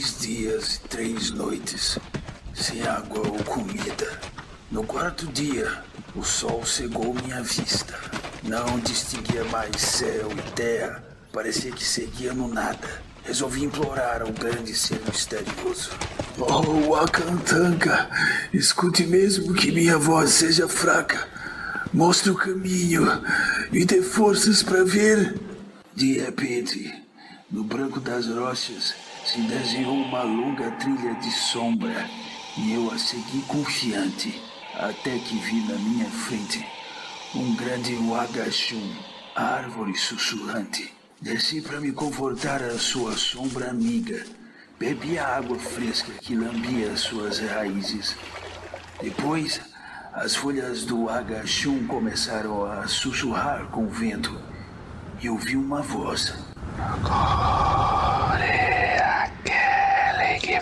três dias e três noites sem água ou comida. No quarto dia, o sol cegou minha vista. Não distinguia mais céu e terra. Parecia que seguia no nada. Resolvi implorar ao grande ser misterioso. Oh, Wakantanga, escute mesmo que minha voz seja fraca. Mostre o caminho e dê forças para ver. De repente, no branco das rochas, se desenhou uma longa trilha de sombra e eu a segui confiante até que vi na minha frente um grande wagachum, árvore sussurrante. Desci para me confortar à sua sombra amiga. Bebi a água fresca que lambia suas raízes. Depois, as folhas do agachum começaram a sussurrar com o vento e ouvi uma voz. Agora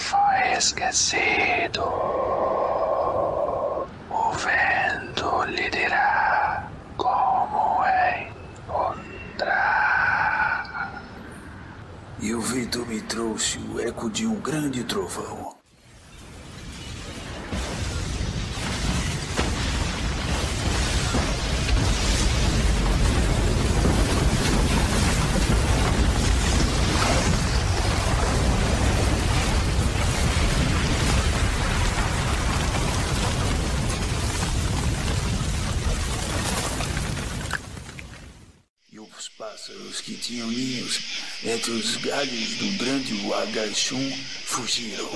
foi esquecido. O vento lhe dirá como encontrar. E o vento me trouxe o eco de um grande trovão. Entre os galhos do grande Wagachum fugiram.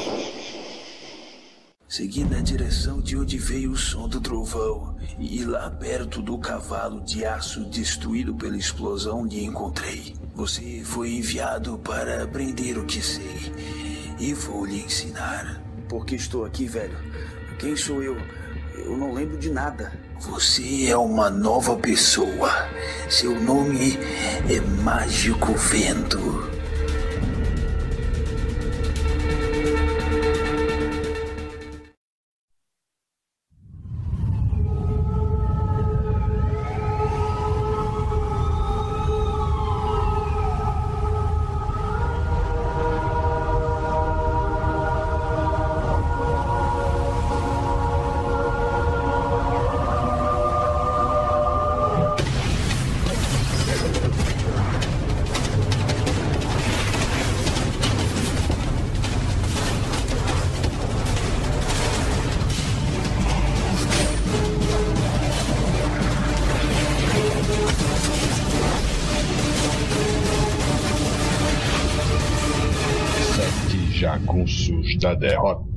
Segui na direção de onde veio o som do trovão e lá perto do cavalo de aço destruído pela explosão lhe encontrei. Você foi enviado para aprender o que sei e vou lhe ensinar. Por que estou aqui, velho? Quem sou eu? Eu não lembro de nada. Você é uma nova pessoa. Seu nome é Mágico Vento. Jagunços da.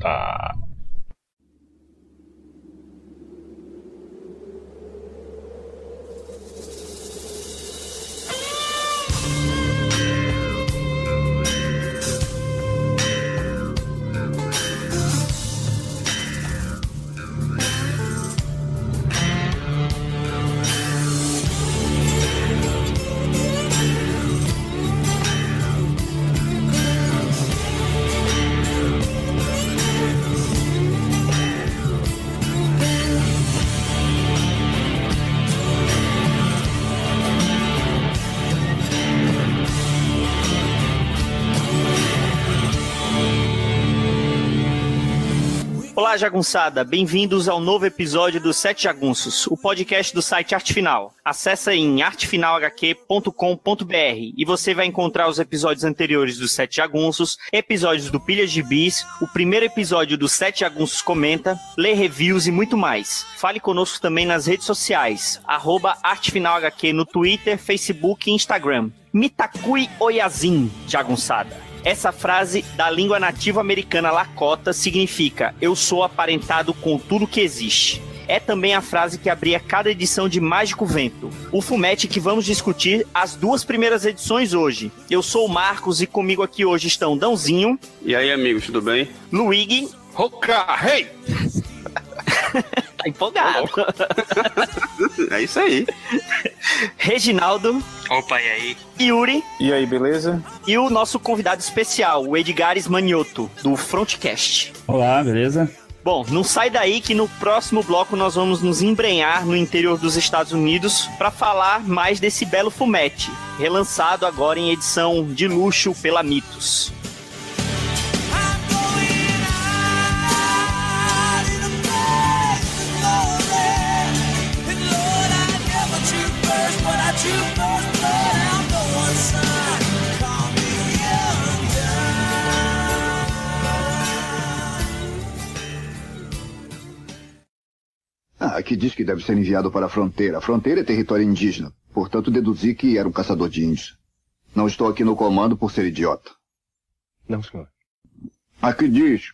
Olá, jagunçada. Bem-vindos ao novo episódio do Sete Jagunços, o podcast do site Arte Final. Acesse em artefinalhq.com.br e você vai encontrar os episódios anteriores do Sete Jagunços, episódios do Pilhas de Bis, o primeiro episódio do Sete Jagunços Comenta, lê reviews e muito mais. Fale conosco também nas redes sociais, arroba artefinalhq no Twitter, Facebook e Instagram. Mitakui Oyazin, jagunçada. Essa frase da língua nativa americana Lakota significa eu sou aparentado com tudo que existe. É também a frase que abria cada edição de Mágico Vento. O fumete que vamos discutir as duas primeiras edições hoje. Eu sou o Marcos e comigo aqui hoje estão Dãozinho, E aí, amigos, tudo bem? Luigi, Roca, hey! Tá empolgado, É isso aí. Reginaldo, Opa, e aí? Yuri E aí, beleza? e o nosso convidado especial, o Edgares Manioto, do Frontcast. Olá, beleza? Bom, não sai daí que no próximo bloco nós vamos nos embrenhar no interior dos Estados Unidos para falar mais desse belo fumete, relançado agora em edição de luxo pela Mitos. Aqui diz que deve ser enviado para a fronteira. A fronteira é território indígena. Portanto, deduzi que era um caçador de índios. Não estou aqui no comando por ser idiota. Não, senhor. Aqui diz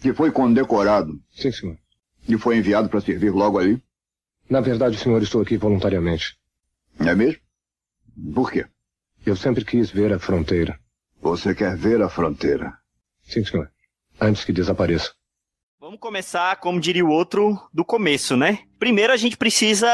que foi condecorado Sim, senhor. e foi enviado para servir logo ali. Na verdade, senhor, estou aqui voluntariamente. É mesmo? Por quê? Eu sempre quis ver a fronteira. Você quer ver a fronteira? Sim, senhor. Antes que desapareça. Vamos começar, como diria o outro, do começo, né? Primeiro a gente precisa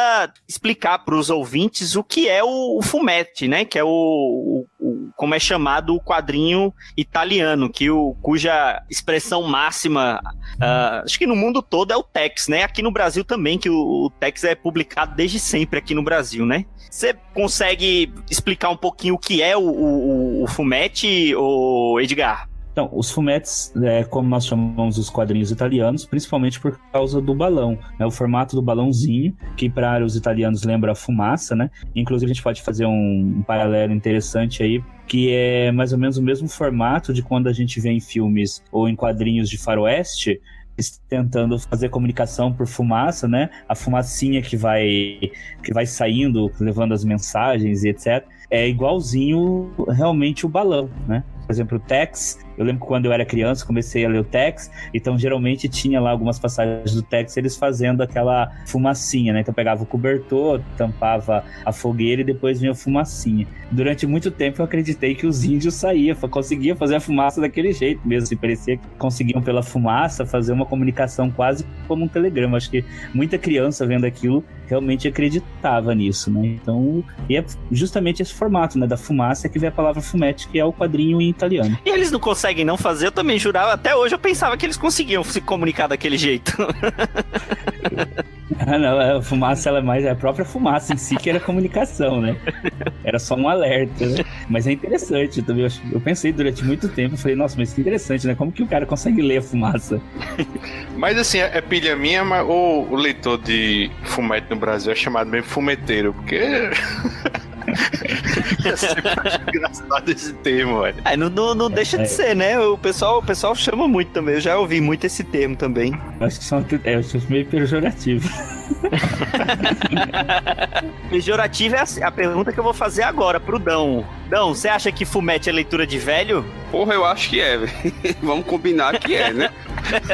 explicar para os ouvintes o que é o, o fumetti, né? Que é o, o- o- como é chamado o quadrinho italiano, que o, cuja expressão máxima, ah, acho que no mundo todo é o Tex, né? Aqui no Brasil também, que o, o Tex é publicado desde sempre aqui no Brasil, né? Você consegue explicar um pouquinho o que é o, o, o fumetti, Edgar? Então, os fumettes, é, como nós chamamos os quadrinhos italianos, principalmente por causa do balão, né? O formato do balãozinho, que para os italianos lembra a fumaça, né? Inclusive a gente pode fazer um, um paralelo interessante aí, que é mais ou menos o mesmo formato de quando a gente vê em filmes ou em quadrinhos de faroeste, tentando fazer comunicação por fumaça, né? A fumacinha que vai que vai saindo, levando as mensagens e etc. É igualzinho realmente o balão, né? Por exemplo, o Tex, eu lembro que quando eu era criança, comecei a ler o Tex, então geralmente tinha lá algumas passagens do Tex, eles fazendo aquela fumacinha, né? Então pegava o cobertor, tampava a fogueira e depois vinha a fumacinha. Durante muito tempo eu acreditei que os índios saíam, conseguiam fazer a fumaça daquele jeito mesmo, assim, parecia que conseguiam pela fumaça fazer uma comunicação quase como um telegrama. Acho que muita criança vendo aquilo realmente acreditava nisso, né? Então, e é justamente esse formato, né, da fumaça que vem a palavra fumete, que é o quadrinho em italiano. E eles não não fazer, eu também jurava, até hoje eu pensava que eles conseguiam se comunicar daquele jeito. Ah, não, a fumaça ela é mais é a própria fumaça em si que era comunicação, né? Era só um alerta, né? Mas é interessante também. Eu, pensei durante muito tempo, eu falei, nossa, mas que interessante, né? Como que o cara consegue ler a fumaça? Mas assim, é é pilha minha, mas o, o leitor de fumete no Brasil é chamado mesmo fumeteiro, porque. Eu sempre acho engraçado esse termo, velho. É, não, não, não deixa de É. ser, né? O pessoal, o pessoal chama muito também. Eu já ouvi muito esse termo também. Acho que são é, eu acho meio pejorativo. Pejorativo é a, a pergunta que eu vou fazer agora pro Dão. Dão, você acha que fumete é leitura de velho? Porra, eu acho que é, velho. Vamos combinar que é, né?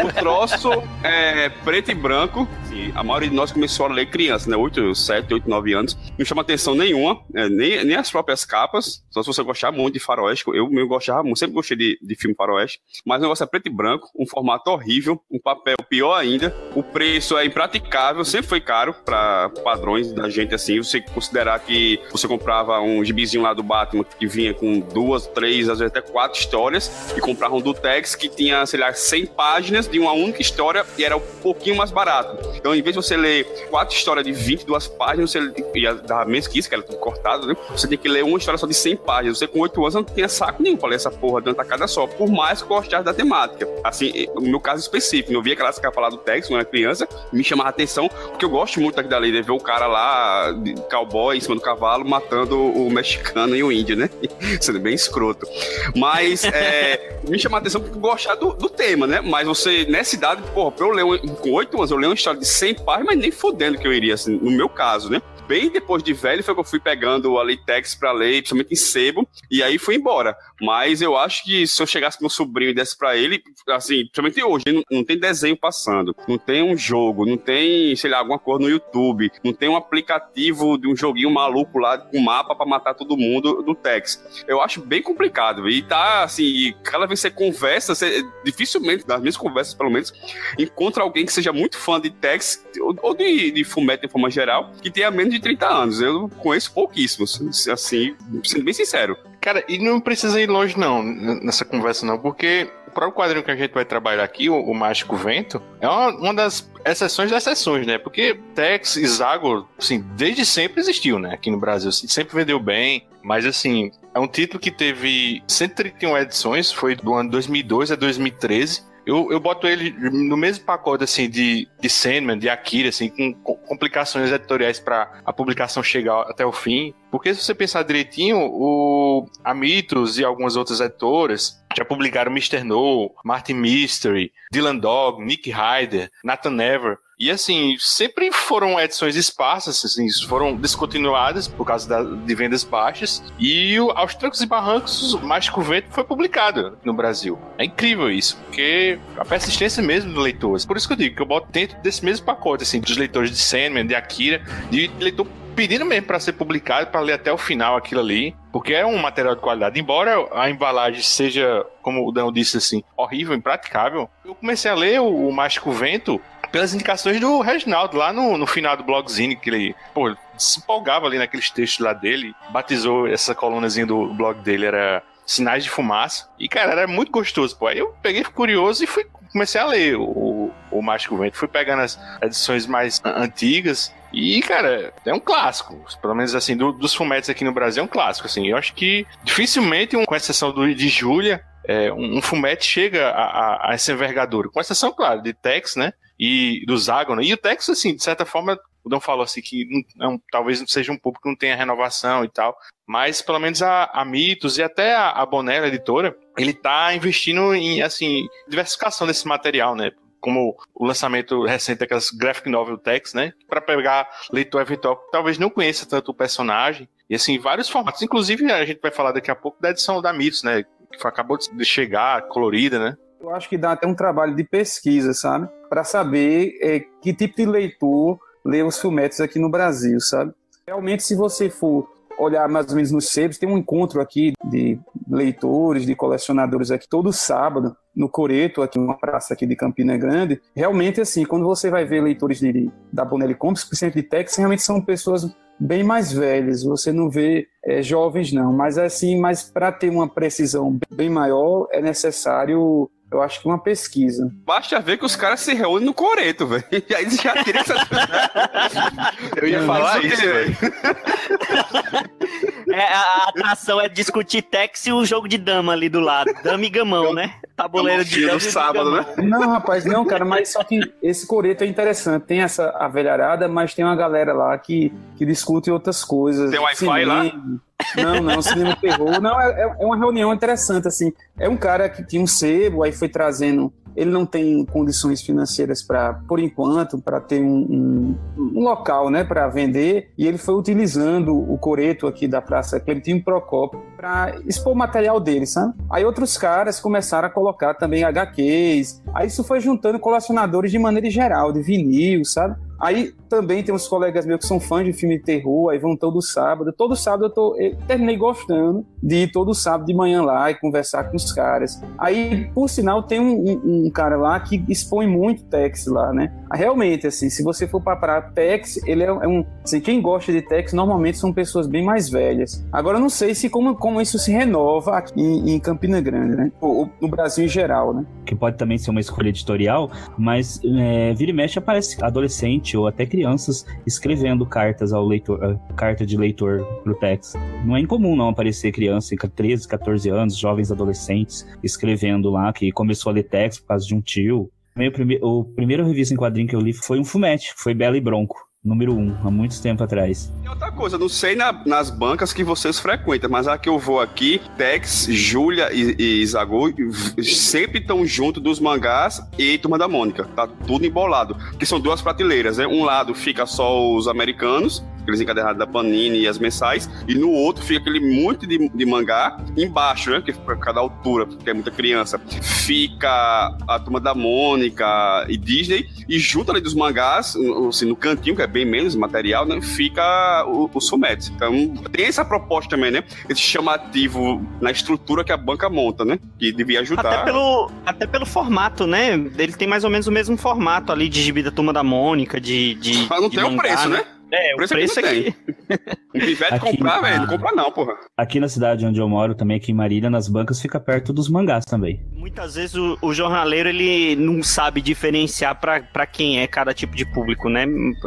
O troço é preto e branco. A maioria de nós começou a ler criança, né? 8, 7, 8, 9 anos. Não chama atenção nenhuma, é, nem, nem as próprias capas. Só se você gostar muito de faroeste. Eu mesmo gostava sempre gostei de, de filme faroeste. Mas o negócio é preto e branco, um formato horrível, um papel pior ainda. O preço é impraticável, sempre foi caro para padrões da gente assim. Você considerar que você comprava um gibizinho lá do Batman que vinha com duas, três, às vezes até quatro histórias, e comprava um do Tex que tinha, sei lá, 100 páginas de uma única história e era um pouquinho mais barato. Então, em vez de você ler quatro histórias de 22 páginas, você ia dar menos que isso, que era tudo cortado, né? Você tem que ler uma história só de 100 páginas. Você com 8 anos não tinha saco nenhum pra ler essa porra de uma tacada só, por mais que gostasse da temática. Assim, no meu caso específico, eu via aquelas capas lá do Tex quando era criança, me chamava a atenção, porque eu gosto muito daqui dali, ver o cara lá, cowboy, em cima do cavalo, matando o mexicano e o índio, né? Sendo bem escroto. Mas é, me chamou a atenção porque eu gostar do, do tema, né? Mas você, nessa idade, porra, pra eu ler, com 8 anos, eu leio uma história de 100 páginas, mas nem fodendo que eu iria, assim, no meu caso, né? Bem depois de velho foi que eu fui pegando a Leitex pra ler, principalmente em sebo, e aí fui embora. Mas eu acho que se eu chegasse com meu sobrinho e desse pra ele, assim, principalmente hoje, não, não tem desenho passando, não tem um jogo, não tem, sei lá, alguma coisa no YouTube, não tem um aplicativo de um joguinho maluco lá com mapa pra matar todo mundo do Tex. Eu acho bem complicado. E tá assim, cada vez que você conversa, você, dificilmente, nas minhas conversas pelo menos, encontra alguém que seja muito fã de Tex ou, ou de, de Fumeto de forma geral, que tenha menos de 30 anos. Eu conheço pouquíssimos, assim, sendo bem sincero. Cara, e não precisa ir longe, não, nessa conversa, não, porque o próprio quadrinho que a gente vai trabalhar aqui, o, o Mágico Vento, é uma, uma das exceções das exceções, né? Porque Tex e Zago, assim, desde sempre existiu, né? Aqui no Brasil, assim, sempre vendeu bem, mas assim, é um título que teve 131 edições, foi do ano 2002 a 2013. Eu, eu boto ele no mesmo pacote, assim, de, de Sandman, de Akira, assim, com, com complicações editoriais para a publicação chegar até o fim. Porque se você pensar direitinho, o Amitos e algumas outras editoras já publicaram Mr. No, Martin Mystery, Dylan Dog, Nick Hyder, Nathan Never. E assim, sempre foram edições esparsas, assim, foram descontinuadas por causa da, de vendas baixas. E aos trancos e barrancos, o Mágico Vento foi publicado no Brasil. É incrível isso, porque a persistência mesmo do leitor. Por isso que eu digo que eu boto dentro desse mesmo pacote, assim, dos leitores de Sandman, de Akira, de leitor pedindo mesmo para ser publicado, para ler até o final aquilo ali, porque é um material de qualidade. Embora a embalagem seja, como o Dan disse assim, horrível, impraticável, eu comecei a ler o Mágico Vento pelas indicações do Reginaldo, lá no, no final do blogzinho, que ele, pô, se empolgava ali naqueles textos lá dele, batizou essa colunazinha do blog dele, era Sinais de Fumaça, e cara, era muito gostoso, pô. Aí eu peguei curioso e fui comecei a ler o, o Mágico Vento, fui pegando as edições mais antigas, e, cara, é um clássico. Pelo menos, assim, do, dos fumetes aqui no Brasil é um clássico, assim. Eu acho que dificilmente, um, com exceção do, de Júlia, é, um, um, fumete chega a, a, a, essa envergadura. Com exceção, claro, de Tex, né? E do Zagon. E o Tex, assim, de certa forma, o Dom falou assim que não, talvez não seja um público que não tenha renovação e tal. Mas, pelo menos, a, a Mitos e até a, a Bonella, editora, ele tá investindo em, assim, diversificação desse material, né? como o lançamento recente daquelas graphic novel text, né? Para pegar leitor eventual que talvez não conheça tanto o personagem. E assim, vários formatos. Inclusive, a gente vai falar daqui a pouco da edição da Mitos, né? Que acabou de chegar, colorida, né? Eu acho que dá até um trabalho de pesquisa, sabe? Para saber é, que tipo de leitor lê os filmetes aqui no Brasil, sabe? Realmente, se você for olhar mais ou menos nos sebos, tem um encontro aqui de leitores, de colecionadores aqui todo sábado no Coreto, aqui numa praça aqui de Campina Grande. Realmente, assim, quando você vai ver leitores de, da Bonelli Comics, principalmente de Tex, realmente são pessoas bem mais velhas. Você não vê é, jovens, não. Mas, assim, mas para ter uma precisão bem maior, é necessário eu acho que uma pesquisa. Basta ver que os caras se reúnem no Coreto, velho. E aí já queria que Eu ia falar isso, velho. É, a atração é discutir Tex e o jogo de dama ali do lado. Dama e gamão, né? Tabuleiro de dama. sábado, né? Não, rapaz, não, cara, mas só que esse Coreto é interessante. Tem essa a velharada, mas tem uma galera lá que, que discute outras coisas. Tem Wi-Fi lá? Não, não, cinema terror. Não, é, é uma reunião interessante, assim. É um cara que tinha um sebo, aí foi trazendo ele não tem condições financeiras para, por enquanto, para ter um, um, um, local, né, para vender, e ele foi utilizando o coreto aqui da Praça Clementino Procópio para expor o material dele, sabe? Aí outros caras começaram a colocar também HQs, aí isso foi juntando colecionadores de maneira geral, de vinil, sabe? Aí também tem uns colegas meus que são fãs de filme de terror, aí vão todo sábado. Todo sábado eu, tô, eu terminei gostando de ir todo sábado de manhã lá e conversar com os caras. Aí, por sinal, tem um, um, um cara lá que expõe muito Tex lá, né? Realmente, assim, se você for para Tex, ele é, é um. Assim, quem gosta de Tex normalmente são pessoas bem mais velhas. Agora, eu não sei se como, como isso se renova aqui em, em Campina Grande, né? Ou, no Brasil em geral, né? Que pode também ser uma escolha editorial, mas é, vira e mexe aparece adolescente ou até crianças escrevendo cartas ao leitor, carta de leitor pro Tex. Não é incomum não aparecer criança com 13, 14 anos, jovens adolescentes, escrevendo lá que começou a ler Tex por causa de um tio. O, prime o primeiro revista em quadrinho que eu li foi um fumete, foi Bela e Bronco número um, há muito tempo atrás. E outra coisa, não sei na, nas bancas que vocês frequentam, mas a que eu vou aqui, Tex, Júlia e, e sempre estão junto dos mangás e Turma da Mônica. Tá tudo embolado. Que são duas prateleiras, né? Um lado fica só os americanos aqueles encadernados da Panini e as mensais, e no outro fica aquele monte de, de mangá embaixo, né? Que por cada altura, porque é muita criança. Fica a turma da Mônica e Disney, e junto ali dos mangás, assim, no cantinho, que é bem menos material, né? Fica o, o Sumet. Então tem essa proposta também, né? Esse chamativo na estrutura que a banca monta, né? Que devia ajudar. Até pelo, até pelo formato, né? Ele tem mais ou menos o mesmo formato ali de gibi da turma da Mônica, de. de Mas não de tem o mangá, preço, né? É, o isso preço que não aqui. Um pivete Aqui- comprar, velho. Não compra não, porra. Aqui na cidade onde eu moro, também aqui em Marília, nas bancas, fica perto dos mangás também. Muitas vezes o, o jornaleiro ele não sabe diferenciar pra pra quem é cada tipo de público, né?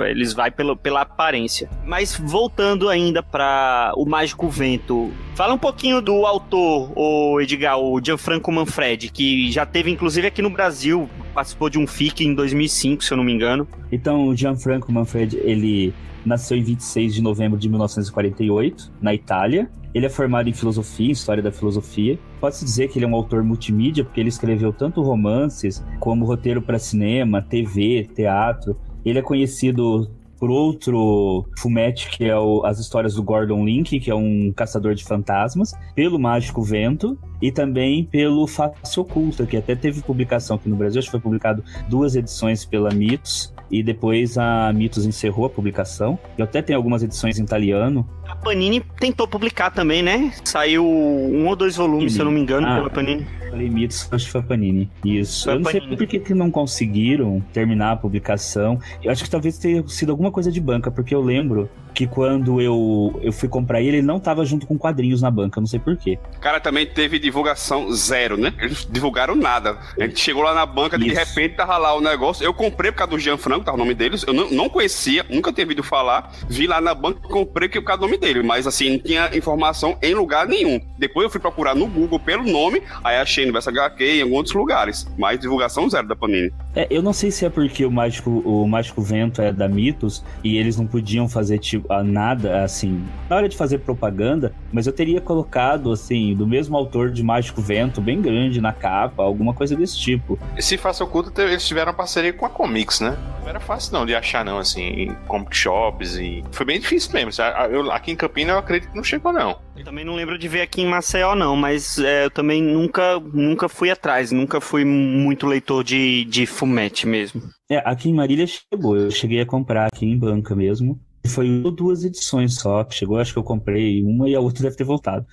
Eles vai pelo, pela aparência. Mas voltando ainda pra o Mágico Vento, fala um pouquinho do autor, o Edgar, o Gianfranco Manfredi, que já teve inclusive aqui no Brasil, participou de um FIC em 2005, se eu não me engano. Então, o Gianfranco Manfredi, ele nasceu em 26 de novembro de 1948, na Itália. Ele é formado em filosofia, história da filosofia. Pode-se dizer que ele é um autor multimídia, porque ele escreveu tanto romances como roteiro para cinema, TV, teatro. Ele é conhecido por outro fumete, que é o- as histórias do Gordon Link, que é um caçador de fantasmas, pelo Mágico Vento e também pelo Face Oculta, que até teve publicação aqui no Brasil, acho que foi publicado duas edições pela Mitos, e depois a Mitos encerrou a publicação. Eu até tenho algumas edições em italiano. A Panini tentou publicar também, né? Saiu um ou dois volumes, se eu não me engano, Ah. pela Panini. Falei Mitos, acho que foi a Panini. Isso. Foi eu não sei Panini. por que, que não conseguiram terminar a publicação. Eu acho que talvez tenha sido alguma coisa de banca, porque eu lembro que quando eu, eu fui comprar ele, ele não tava junto com quadrinhos na banca, eu não sei porquê. Cara, também teve divulgação zero, né? Eles divulgaram nada. A gente chegou lá na banca, de Isso. repente tava lá o negócio. Eu comprei por causa do Gianfranco, tava o nome deles. Eu não, não conhecia, nunca tinha ouvido falar. Vi lá na banca, comprei por causa do nome dele. Mas assim, não tinha informação em lugar nenhum. Depois eu fui procurar no Google pelo nome, aí achei no HQ e em alguns outros lugares. Mas divulgação zero da Panini. É, eu não sei se é porque o Mágico, o Mágico Vento é da Mitos e eles não podiam fazer tipo, a nada assim, na hora de fazer propaganda, mas eu teria colocado assim, do mesmo autor de Mágico Vento, bem grande na capa, alguma coisa desse tipo. Esse Face Oculto, eles tiveram parceria com a Comics, né? Não era fácil não de achar, não, assim, em comic shops e... Foi bem difícil mesmo. Eu- aqui em Campina eu acredito que não chegou, não. Eu também não lembro de ver aqui em Maceió, não, mas é, eu também nunca, nunca fui atrás, nunca fui muito leitor de, de fumete mesmo. É, aqui em Marília chegou, eu cheguei a comprar aqui em banca mesmo. E Foi duas edições só que chegou, acho que eu comprei uma e a outra deve ter voltado.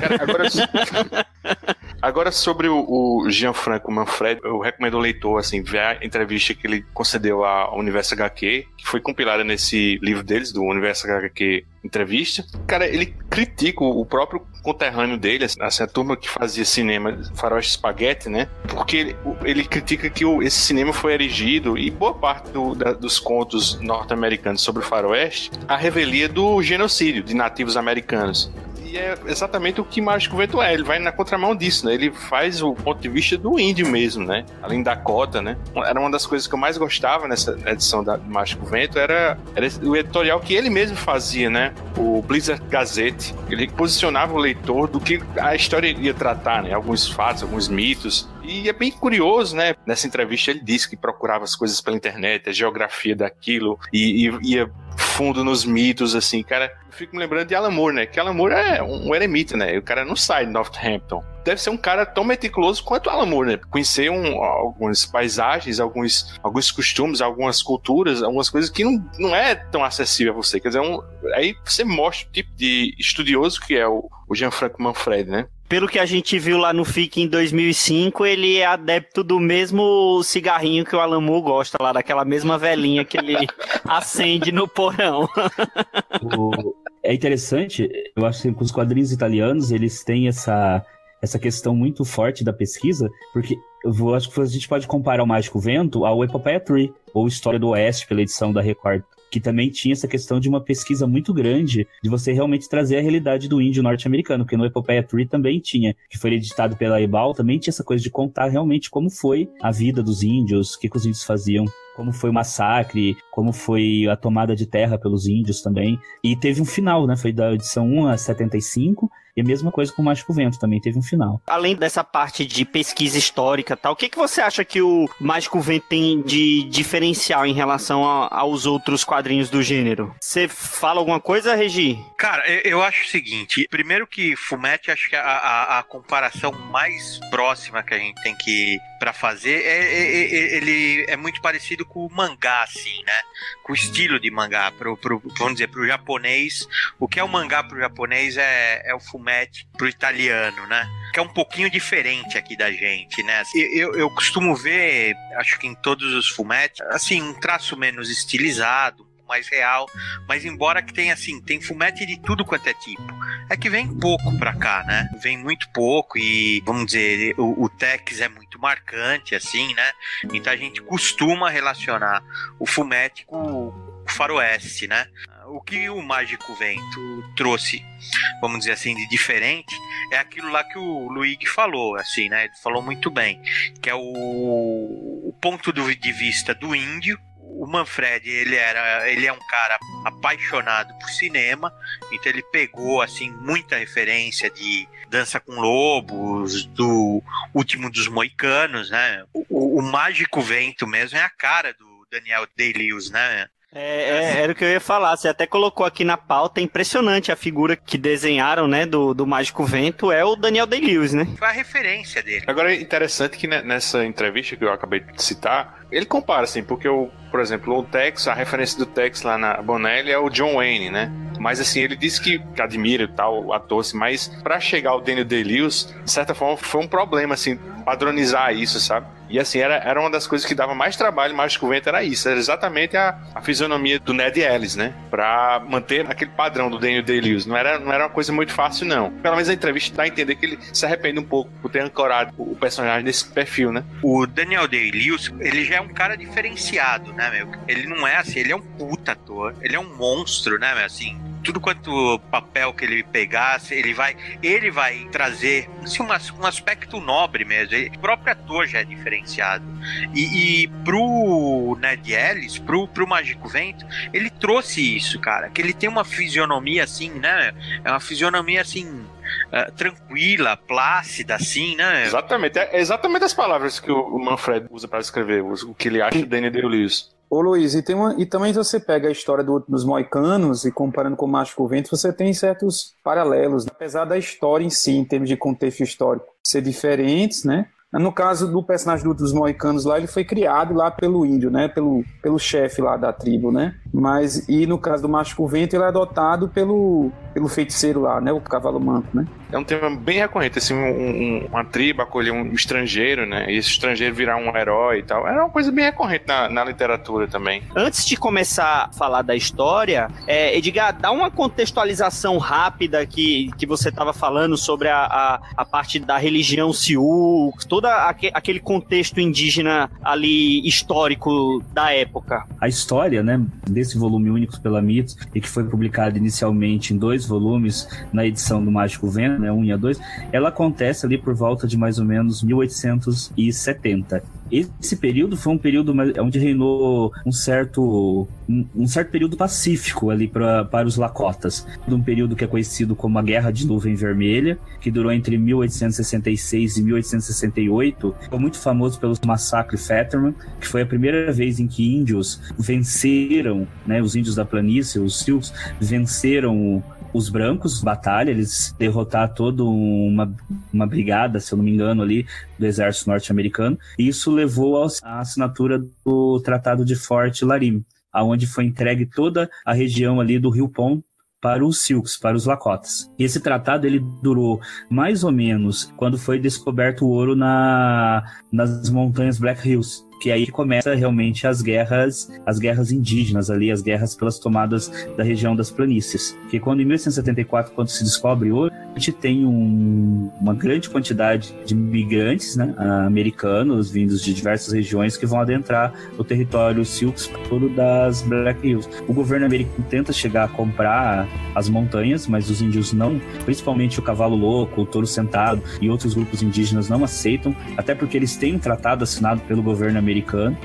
Cara, agora, agora sobre o, o Gianfranco Manfred, eu recomendo ao leitor assim, ver a entrevista que ele concedeu ao Universo HQ, que foi compilada nesse livro deles, do Universo HQ Entrevista. Cara, ele critica o próprio conterrâneo dele, assim, a turma que fazia cinema faroeste espaguete, né? Porque ele, ele critica que o- esse cinema foi erigido, e boa parte do- da- dos contos norte-americanos sobre o faroeste, a revelia do genocídio de nativos americanos. E é exatamente o que Mágico Vento é. Ele vai na contramão disso, né? Ele faz o ponto de vista do índio mesmo, né? Além da cota, né? Era uma das coisas que eu mais gostava nessa edição da Mágico Vento, era, era o editorial que ele mesmo fazia, né? O Blizzard Gazette. Ele posicionava o leitor do que a história ia tratar, né? Alguns fatos, alguns mitos. E é bem curioso, né? Nessa entrevista ele disse que procurava as coisas pela internet, a geografia daquilo, e, e ia fundo nos mitos, assim, cara. Eu fico me lembrando de Alan né? Que Alan é um eremita, né? O cara não sai de Northampton. Deve ser um cara tão meticuloso quanto Alan né? Conhecer um, algumas paisagens, alguns, alguns costumes, algumas culturas, algumas coisas que não, não é tão acessível a você. Quer dizer, um, aí você mostra o tipo de estudioso que é o, o Gianfranco Manfred, né? Pelo que a gente viu lá no FIC em 2005, ele é adepto do mesmo cigarrinho que o Moore gosta lá, daquela mesma velhinha que ele acende no porão. O- É interessante, eu acho que os quadrinhos italianos, eles têm essa, essa questão muito forte da pesquisa, porque eu acho que a gente pode comparar o Mágico Vento ao Epopeia Tree, ou História do Oeste, pela edição da Record, que também tinha essa questão de uma pesquisa muito grande, de você realmente trazer a realidade do índio norte-americano, porque no Epopeia Tree também tinha, que foi editado pela Ebal, também tinha essa coisa de contar realmente como foi a vida dos índios, o que, que os índios faziam como foi o massacre, como foi a tomada de terra pelos índios também. E teve um final, né? Foi da edição 1 a 75, e a mesma coisa com o Mágico Vento, também teve um final. Além dessa parte de pesquisa histórica e tal, o que, que você acha que o Mágico Vento tem de diferencial em relação a- aos outros quadrinhos do gênero? Você fala alguma coisa, Regi? Cara, eu, eu acho o seguinte: primeiro que Fumete, acho que a, a, a comparação mais próxima que a gente tem que para fazer é, é- é- ele é muito parecido com o mangá, assim, né? Com o estilo de mangá, pro, pro, vamos dizer, pro japonês. O que é o mangá pro japonês é, é o Fumete pro italiano, né? Que é um pouquinho diferente aqui da gente, né? Eu, eu costumo ver, acho que em todos os Fumetes, assim, um traço menos estilizado, mais real. Mas embora que tenha assim, tem fumete de tudo quanto é tipo. É que vem pouco pra cá, né? Vem muito pouco e, vamos dizer, o, o Tex é muito marcante, assim, né? Então a gente costuma relacionar o fumete com o faroeste, né? O que o Mágico Vento trouxe, vamos dizer assim, de diferente, é aquilo lá que o Luigi falou, assim, né? Ele falou muito bem, que é o, o ponto de vista do índio, o Manfred, ele era, ele é um cara apaixonado por cinema, então ele pegou assim muita referência de Dança com Lobos, do Último dos Moicanos, né? O, o Mágico Vento mesmo é a cara do Daniel Day-Lewis, né? É, é, era o que eu ia falar. Você até colocou aqui na pauta. É impressionante a figura que desenharam, né, do, do Mágico Vento. É o Daniel Day-Lewis, né? Foi a referência dele. Agora é interessante que nessa entrevista que eu acabei de citar, ele compara, assim, porque o, por exemplo, o Tex, a referência do Tex lá na Bonelli é o John Wayne, né? Mas assim, ele disse que admira tal ator, assim, mas para chegar ao Daniel Day-Lewis, de certa forma, foi um problema, assim, padronizar isso, sabe? E assim, era, era uma das coisas que dava mais trabalho mais o vento, era isso. Era exatamente a, a fisionomia do Ned Ellis, né? Pra manter aquele padrão do Daniel Day-Lewis. Não era, não era uma coisa muito fácil, não. Pelo menos a entrevista dá a entender que ele se arrepende um pouco por ter ancorado o personagem nesse perfil, né? O Daniel Day-Lewis, ele já é um cara diferenciado, né, meu? Ele não é assim, ele é um puta ator. Ele é um monstro, né, meu? Assim, tudo quanto papel que ele pegasse, ele vai, ele vai trazer assim, um, um aspecto nobre mesmo. Ele, o próprio ator já é diferenciado. E, e pro Ned Ellis, pro, pro Mágico Vento, ele trouxe isso, cara. Que ele tem uma fisionomia assim, né? É uma fisionomia assim. Uh, tranquila, plácida, assim, né? Exatamente, é exatamente as palavras que o Manfred usa para escrever, o que ele acha do Danny Day-Lewis. Ô Luiz, e, uma, e também você pega a história do, dos moicanos e comparando com o Mágico Vento, você tem certos paralelos, né? apesar da história em si, em termos de contexto histórico, ser diferentes, né? No caso do personagem dos moicanos lá, ele foi criado lá pelo índio, né? Pelo, pelo chefe lá da tribo, né? Mas, e no caso do Mágico Vento, ele é adotado pelo, pelo feiticeiro lá, né? O cavalo manto, né? É um tema bem recorrente, assim, um, um, uma tribo acolher um estrangeiro, né? E esse estrangeiro virar um herói e tal. Era uma coisa bem recorrente na, na literatura também. Antes de começar a falar da história, é, Edgar, dá uma contextualização rápida que, que você estava falando sobre a, a, a, parte da religião Sioux, todo aquele contexto indígena ali histórico da época. A história, né, desse volume único pela Mitos, e que foi publicado inicialmente em dois volumes na edição do Mágico Vento, né, 1 e a 2, ela acontece ali por volta de mais ou menos 1870. Esse período foi um período onde reinou um certo, um, um certo período pacífico ali pra, para os Lakotas. Um período que é conhecido como a Guerra de Nuvem Vermelha, que durou entre 1866 e 1868. Foi muito famoso pelo massacre Fetterman, que foi a primeira vez em que índios venceram, né, os índios da planície, os Sioux, venceram os brancos, batalha, eles derrotar toda uma, uma brigada, se eu não me engano, ali, do exército norte-americano. Isso levou à assinatura do Tratado de Forte Larim, aonde foi entregue toda a região ali do Rio Pom para os Sioux, para os Lakotas. Esse tratado ele durou mais ou menos quando foi descoberto o ouro na, nas montanhas Black Hills, que aí começa realmente as guerras, as guerras indígenas ali, as guerras pelas tomadas da região das planícies. Que quando em 1874, quando se descobre ouro, a gente tem um, uma grande quantidade de migrantes né, americanos vindos de diversas regiões que vão adentrar o território Sioux todo das Black Hills. O governo americano tenta chegar a comprar as montanhas, mas os índios não, principalmente o cavalo louco, o touro sentado e outros grupos indígenas não aceitam, até porque eles têm um tratado assinado pelo governo americano.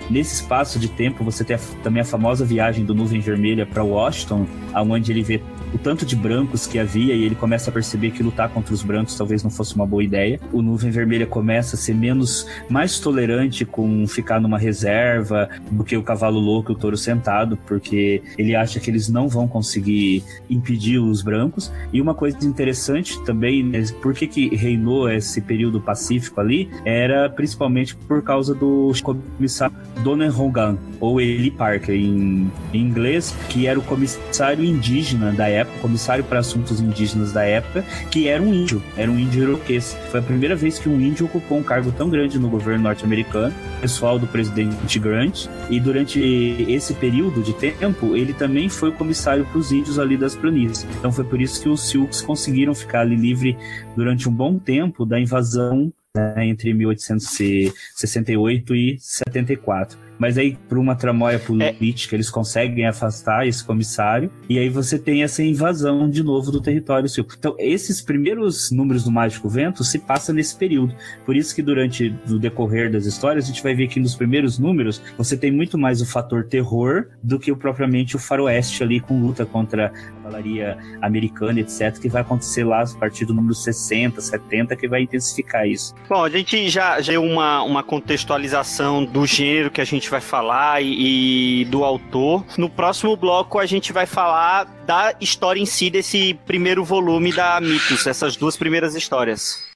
Nesse espaço de tempo, você tem a, também a famosa viagem do Nuvem Vermelha para Washington, aonde ele vê o tanto de brancos que havia e ele começa a perceber que lutar contra os brancos talvez não fosse uma boa ideia. O Nuvem Vermelha começa a ser menos, mais tolerante com ficar numa reserva do que o cavalo louco e o touro sentado, porque ele acha que eles não vão conseguir impedir os brancos. E uma coisa interessante também, né, por que, que reinou esse período pacífico ali, era principalmente por causa do comissário Donner Hogan, ou Eli Parker em, em, inglês, que era o comissário indígena da época, comissário para assuntos indígenas da época, que era um índio, era um índio iroquês. Foi a primeira vez que um índio ocupou um cargo tão grande no governo norte-americano, pessoal do presidente Grant, e durante esse período de tempo, ele também foi comissário para os índios ali das planícies. Então foi por isso que os Sioux conseguiram ficar ali livre durante um bom tempo da invasão né, entre 1868 e 74. Mas aí, por uma tramóia política, é. eles conseguem afastar esse comissário, e aí você tem essa invasão de novo do território sul. Então, esses primeiros números do Mágico Vento se passam nesse período. Por isso que durante o decorrer das histórias, a gente vai ver que nos primeiros números você tem muito mais o fator terror do que o, propriamente o faroeste ali com luta contra a cavalaria americana, etc., que vai acontecer lá a partir do número 60, 70, que vai intensificar isso. Bom, a gente já, já deu uma, uma contextualização do gênero que a gente vai falar e, e do autor. No próximo bloco a gente vai falar da história em si desse primeiro volume da Mitos, essas duas primeiras histórias.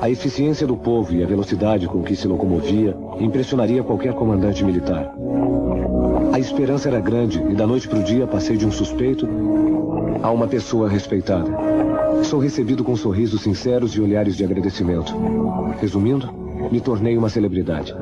A eficiência do povo e a velocidade com que se locomovia impressionaria qualquer comandante militar. A esperança era grande e da noite para o dia passei de um suspeito a uma pessoa respeitada. Sou recebido com sorrisos sinceros e olhares de agradecimento. Resumindo, me tornei uma celebridade.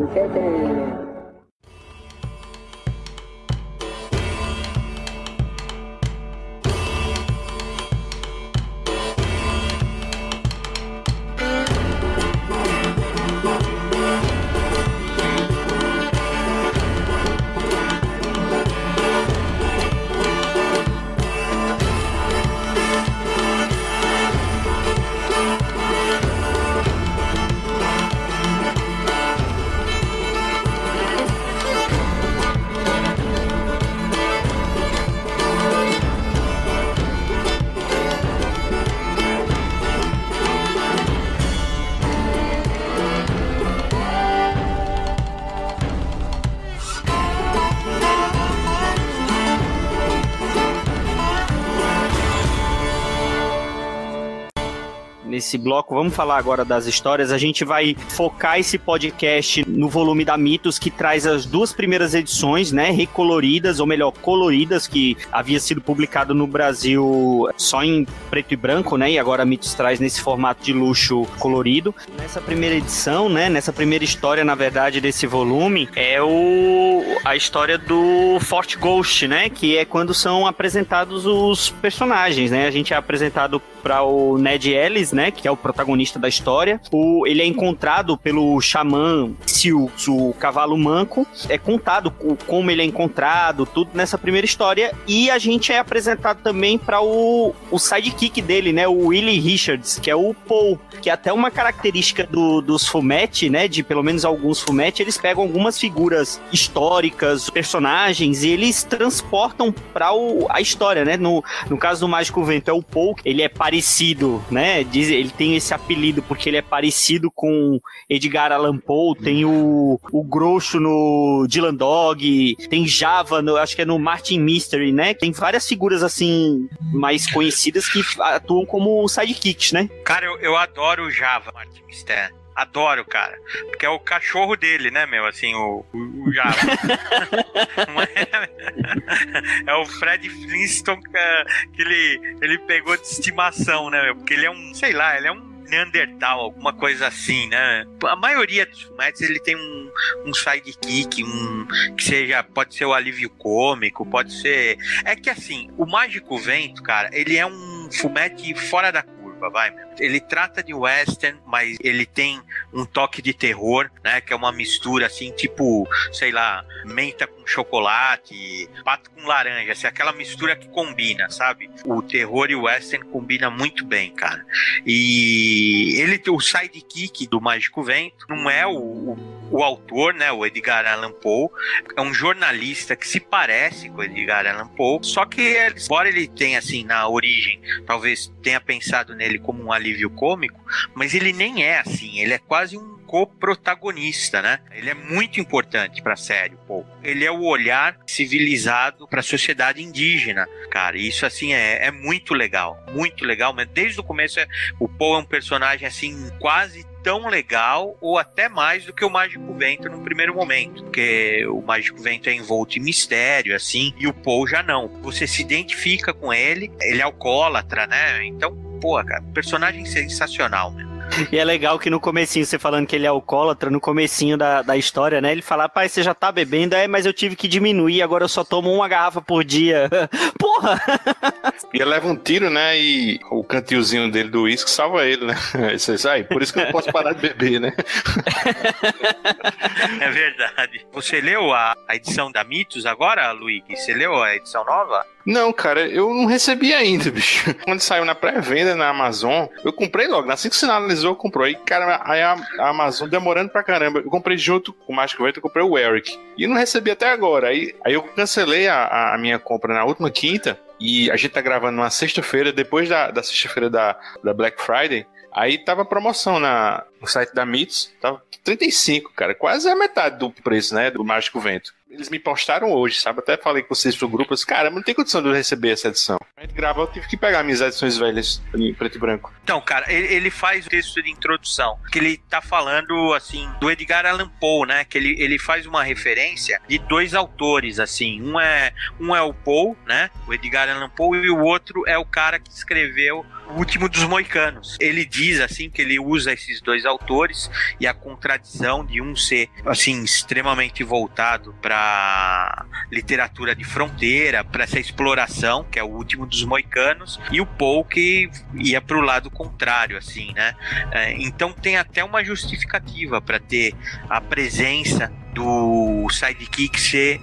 Nesse bloco, vamos falar agora das histórias. A gente vai focar esse podcast no volume da Mitos, que traz as duas primeiras edições, né, recoloridas, ou melhor, coloridas, que havia sido publicado no Brasil só em preto e branco, né, e agora a Mitos traz nesse formato de luxo colorido. Nessa primeira edição, né, nessa primeira história, na verdade, desse volume, é o a história do Fort Ghost, né, que é quando são apresentados os personagens, né? A gente é apresentado para o Ned Ellis, né, que é o protagonista da história. O, ele é encontrado pelo xamã Siux, o cavalo manco. É contado o, como ele é encontrado, tudo nessa primeira história. E a gente é apresentado também para o, o sidekick dele, né, o Willie Richards, que é o Paul, que é até uma característica do, dos Fumete, né, de pelo menos alguns Fumete, eles pegam algumas figuras históricas, personagens, e eles transportam para a história, né? No, no caso do Mágico Vento é o Paul, ele é parecido, né? Diz, ele tem esse apelido porque ele é parecido com Edgar Allan Poe, tem o, o Grosso no Dylan Dog, tem Java, no, acho que é no Martin Mystery, né? Tem várias figuras assim mais conhecidas que atuam como sidekicks, né? Cara, eu, eu adoro o Java, Martin Mystery. Adoro, cara. Porque é o cachorro dele, né, meu? Assim, o, o, o Java. é o Fred Flintstone que ele, ele pegou de estimação, né, meu? Porque ele é um, sei lá, ele é um Neandertal, alguma coisa assim, né? A maioria dos fumetes ele tem um, um sidekick, um que seja, pode ser o alívio cômico, pode ser. É que assim, o Mágico Vento, cara, ele é um fumete fora da vai. Ele trata de western, mas ele tem um toque de terror, né? Que é uma mistura assim, tipo, sei lá, menta com chocolate, pato com laranja, assim, aquela mistura que combina, sabe? O terror e o western combina muito bem, cara. E ele, o sidekick do Mágico Vento, não é o, o, o autor, né? O Edgar Allan Poe, é um jornalista que se parece com o Edgar Allan Poe, só que, embora ele tenha, assim, na origem, talvez tenha pensado nele como um alívio cômico, mas ele nem é assim, ele é quase um co-protagonista, né? Ele é muito importante pra série, o Paul. Ele é o olhar civilizado pra sociedade indígena, cara. Isso, assim, é, é muito legal. Muito legal, mas desde o começo, é, o Paul é um personagem, assim, quase tão legal ou até mais do que o Mágico Vento no primeiro momento, porque o Mágico Vento é envolto em mistério, assim, e o Paul já não. Você se identifica com ele, ele é alcoólatra, né? Então, pô, cara, personagem sensacional, né? E é legal que no comecinho, você falando que ele é alcoólatra, no comecinho da, da história, né? Ele fala, pai, você já tá bebendo, é, mas eu tive que diminuir, agora eu só tomo uma garrafa por dia. Porra! E ele leva um tiro, né? E o cantilzinho dele do uísque salva ele, né? Isso aí, por isso que eu não posso parar de beber, né? É verdade. Você leu a, a edição da Mitos agora, Luigi? Você leu a edição nova? Não, cara, eu não recebi ainda, bicho. Quando saiu na pré-venda na Amazon, eu comprei logo. Assim que você analisou, comprou. Aí, cara, aí a, Amazon demorando pra caramba. Eu comprei junto com o Mágico Vento, eu comprei o Eric. E não recebi até agora. Aí, aí eu cancelei a, a minha compra na última quinta. E a gente tá gravando numa sexta-feira, depois da, da sexta-feira da, da Black Friday. Aí tava promoção na, no site da Mitos, tava 35, cara, quase a metade do preço, né, do Mágico Vento. Eles me postaram hoje, sabe? Até falei com vocês pro grupo, assim, cara, não tem condição de eu receber essa edição. A gente gravou, eu tive que pegar minhas edições velhas em preto e branco. Então, cara, ele, ele faz o texto de introdução, que ele tá falando, assim, do Edgar Allan Poe, né? Que ele, ele faz uma referência de dois autores, assim. Um é, um é o Poe, né? O Edgar Allan Poe, e o outro é o cara que escreveu o último dos moicanos. Ele diz assim que ele usa esses dois autores e a contradição de um ser assim extremamente voltado para literatura de fronteira, para essa exploração, que é o último dos moicanos, e o Poe que ia para o lado contrário, assim, né? É, então tem até uma justificativa para ter a presença do sidekick ser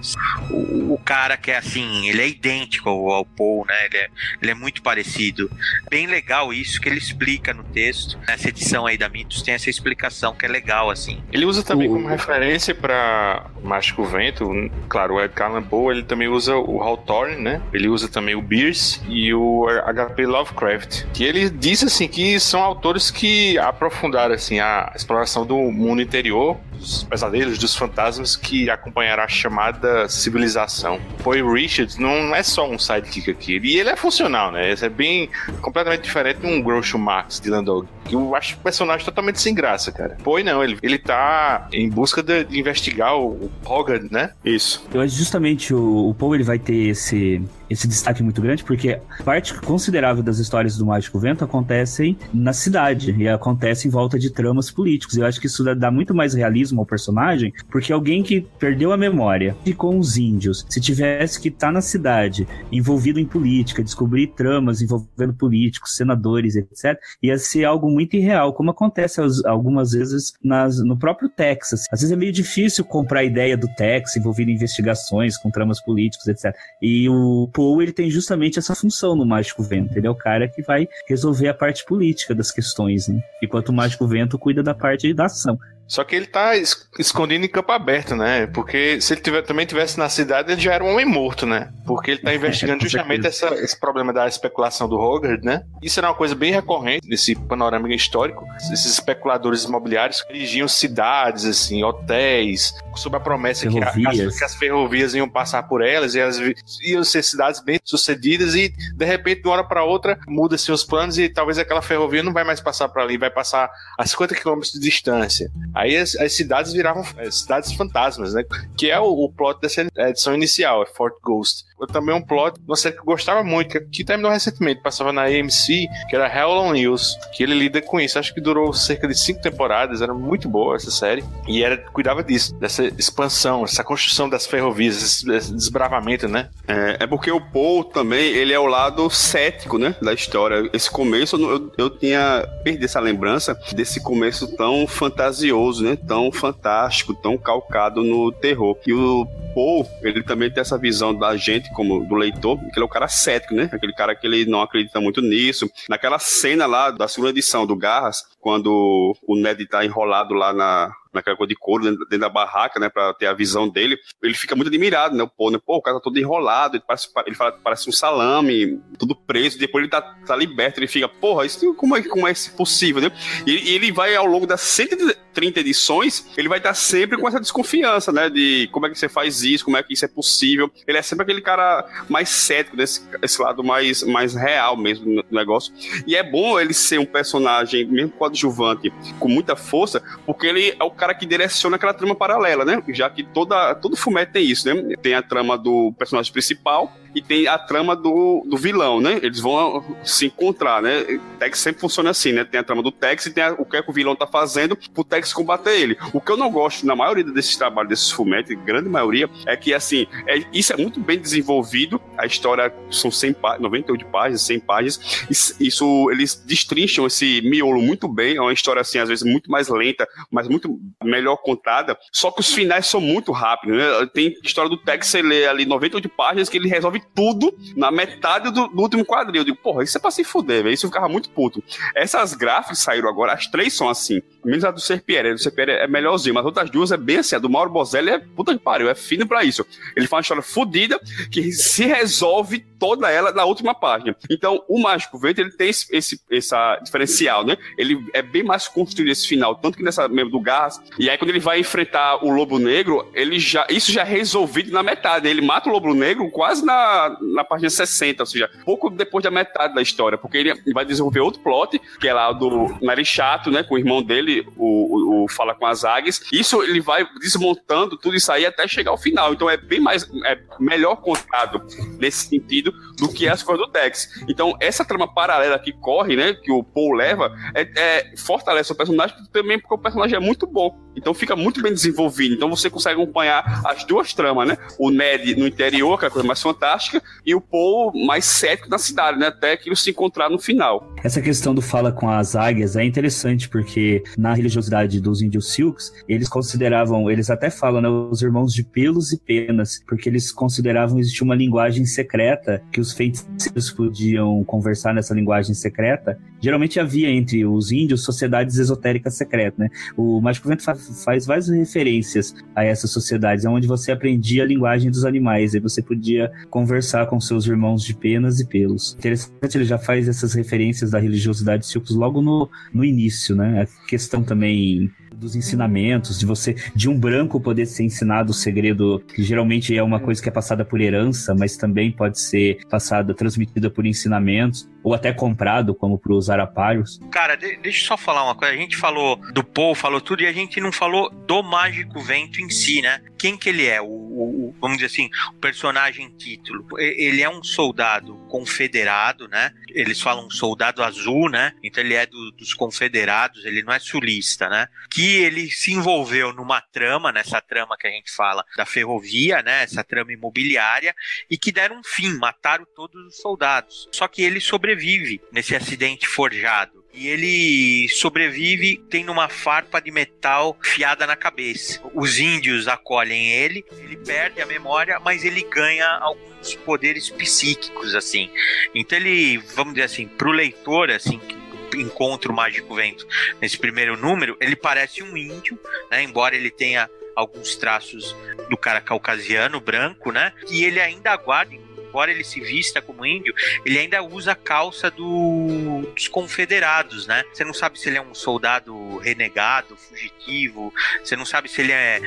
o, o, cara que é assim, ele é idêntico ao, ao Paul, né? Ele é, ele é muito parecido. Bem legal isso que ele explica no texto. Nessa edição aí da Mitos tem essa explicação que é legal, assim. Ele usa também como referência para Mágico Vento, claro, o Edgar Allan Poe, ele também usa o Hawthorne, né? Ele usa também o Bierce e o HP Lovecraft. Que ele diz assim que são autores que aprofundaram assim a exploração do mundo interior, dos pesadelos, dos fantasmas que acompanhará a chamada civilização. Poe Richards não é só um sidekick aqui, e ele é funcional, né? Esse é bem completamente diferente de um Groucho Marx de Landau. Eu acho o personagem totalmente sem graça, cara. Poe não, ele, ele tá em busca de, de investigar o, o Hogarth, né? Isso. Eu acho justamente o, o Poe ele vai ter esse esse destaque muito grande, porque parte considerável das histórias do Mágico Vento acontecem na cidade e acontece em volta de tramas políticos. Eu acho que isso dá muito mais realismo ao personagem, porque alguém que perdeu a memória e com os índios, se tivesse que estar tá na cidade, envolvido em política, descobrir tramas envolvendo políticos, senadores, etc., ia ser algo muito irreal, como acontece algumas vezes nas, no próprio Texas. Às vezes é meio difícil comprar a ideia do Texas envolvido em investigações com tramas políticos, etc. E o Poe ele tem justamente essa função no Mágico Vento. Ele é o cara que vai resolver a parte política das questões, né? Enquanto o Mágico Vento cuida da parte da ação. Só que ele tá escondido em campo aberto, né? Porque se ele tiver, também tivesse na cidade, ele já era um homem morto, né? Porque ele tá investigando justamente essa, esse problema da especulação do Hogarth, né? Isso era uma coisa bem recorrente nesse panorama histórico. Esses especuladores imobiliários dirigiam cidades, assim, hotéis, sob a promessa que, a, que, as ferrovias iam passar por elas e elas iam ser cidades bem sucedidas e, de repente, de uma hora para outra, muda-se os planos e talvez aquela ferrovia não vai mais passar para ali, vai passar a 50 quilômetros de distância. Aí as, as cidades viravam é, cidades fantasmas, né? Que é o, o, plot dessa edição inicial, é Fort Ghost. Também um plot, uma série que eu gostava muito, que, que terminou recentemente, passava na AMC, que era Hell on News, que ele lida com isso. Acho que durou cerca de cinco temporadas, era muito boa essa série. E era, cuidava disso, dessa expansão, essa construção das ferrovias, esse desbravamento, né? É, é, porque o Paul também, ele é o lado cético, né? Da história. Esse começo, eu, eu tinha perdido essa lembrança desse começo tão fantasioso né? Tão fantástico, tão calcado no terror. E o Paul, ele também tem essa visão da gente, como do leitor, que ele é o cara cético, né? Aquele cara que ele não acredita muito nisso. Naquela cena lá da segunda edição do Garras, quando o Ned tá enrolado lá na, naquela coisa de couro dentro, dentro, da barraca, né, pra ter a visão dele, ele fica muito admirado, né, o Paul, né, pô, o cara tá todo enrolado, ele, parece, ele fala parece um salame, tudo preso, depois ele tá, tá liberto, ele fica, porra, isso, como, é, como é possível, né, e, ele vai ao longo das 130 edições, ele vai estar sempre com essa desconfiança, né, de como é que você faz isso, como é que isso é possível, ele é sempre aquele cara mais cético, desse esse lado mais, mais real mesmo no negócio, e é bom ele ser um personagem, mesmo coadjuvante, com muita força, porque ele é o cara cara que direciona aquela trama paralela, né? Já que toda, todo fumetti tem isso, né? Tem a trama do personagem principal e tem a trama do, do vilão, né? Eles vão se encontrar, né? Tex sempre funciona assim, né? Tem a trama do Tex e tem a, o que, é que o vilão tá fazendo pro Tex combater ele. O que eu não gosto na maioria desses trabalhos, desses fumetti, grande maioria, é que, assim, é, isso é muito bem desenvolvido. A história são 100 páginas, 98 páginas, 100 páginas. Isso, isso, eles destrincham esse miolo muito bem. É uma história, assim, às vezes muito mais lenta, mas muito melhor contada. Só que os finais são muito rápidos, né? Tem história do Tex, você lê ali 98 páginas que ele resolve tudo na metade do, do último quadril. Eu digo, porra, isso é pra se fuder, velho. Isso eu ficava muito puto. Essas gráficas saíram agora, as três são assim. Menos a do Serpieri. A do Serpieri é melhorzinho, mas as outras duas é bem assim. A do Mauro Bozelli é puta que pariu, é fino pra isso. Ele faz uma história fodida que se resolve toda ela na última página. Então, o Mágico Vento, ele tem esse, esse essa diferencial, né? Ele é bem mais construído esse final, tanto que nessa mesmo do Garras, e aí quando ele vai enfrentar o Lobo Negro, ele já isso já é resolvido na metade. Ele mata o Lobo Negro quase na, na página 60, ou seja, pouco depois da metade da história, porque ele vai desenvolver outro plot, que é lá do Nariz Chato, né, com o irmão dele, o, o, o Fala com as Águias. Isso ele vai desmontando tudo isso aí até chegar ao final. Então é bem mais, é melhor contado nesse sentido do que as coisas do Tex. Então essa trama paralela que corre, né, que o Paul leva, é, é fortalece o personagem também porque o personagem é muito bom. Então fica muito bem desenvolvido. Então você consegue acompanhar as duas tramas, né? O Ned no interior, que é a coisa mais fantástica, e o Paul mais cético na cidade, né? Até que eles se encontrar no final. Essa questão do fala com as águias é interessante, porque na religiosidade dos índios Silks, eles consideravam, eles até falam, né, os irmãos de pelos e penas, porque eles consideravam existir uma linguagem secreta que os feiticeiros podiam conversar nessa linguagem secreta. Geralmente havia entre os índios sociedades esotéricas secretas, né? O Mágico Vento faz várias referências a essas sociedades, onde você aprendia a linguagem dos animais, e você podia conversar com seus irmãos de penas e pelos. Interessante, ele já faz essas referências da religiosidade Silcos logo no, no início, né? A questão também dos ensinamentos, de você, de um branco poder ser ensinado o segredo, que geralmente é uma coisa que é passada por herança, mas também pode ser passada, transmitida por ensinamentos ou até comprado, como para os arapários. Cara, de, deixa eu só falar uma coisa. A gente falou do Paul, falou tudo, e a gente não falou do Mágico Vento em si, né? Quem que ele é? O, o, o vamos dizer assim, o personagem título. Ele é um soldado confederado, né? Eles falam soldado azul, né? Então ele é do, dos confederados, ele não é sulista, né? Que ele se envolveu numa trama, nessa trama que a gente fala da ferrovia, né? Essa trama imobiliária, e que deram um fim, mataram todos os soldados. Só que ele sobrevive nesse acidente forjado. E ele sobrevive tendo uma farpa de metal fiada na cabeça. Os índios acolhem ele, ele perde a memória, mas ele ganha alguns poderes psíquicos, assim. Então ele, vamos dizer assim, pro leitor, assim, que encontra o Mágico Vento nesse primeiro número, ele parece um índio, né? Embora ele tenha alguns traços do cara caucasiano, branco, né? E ele ainda aguarda, embora ele se vista como índio, ele ainda usa a calça do, dos confederados, né? Você não sabe se ele é um soldado renegado, fugitivo, você não sabe se ele é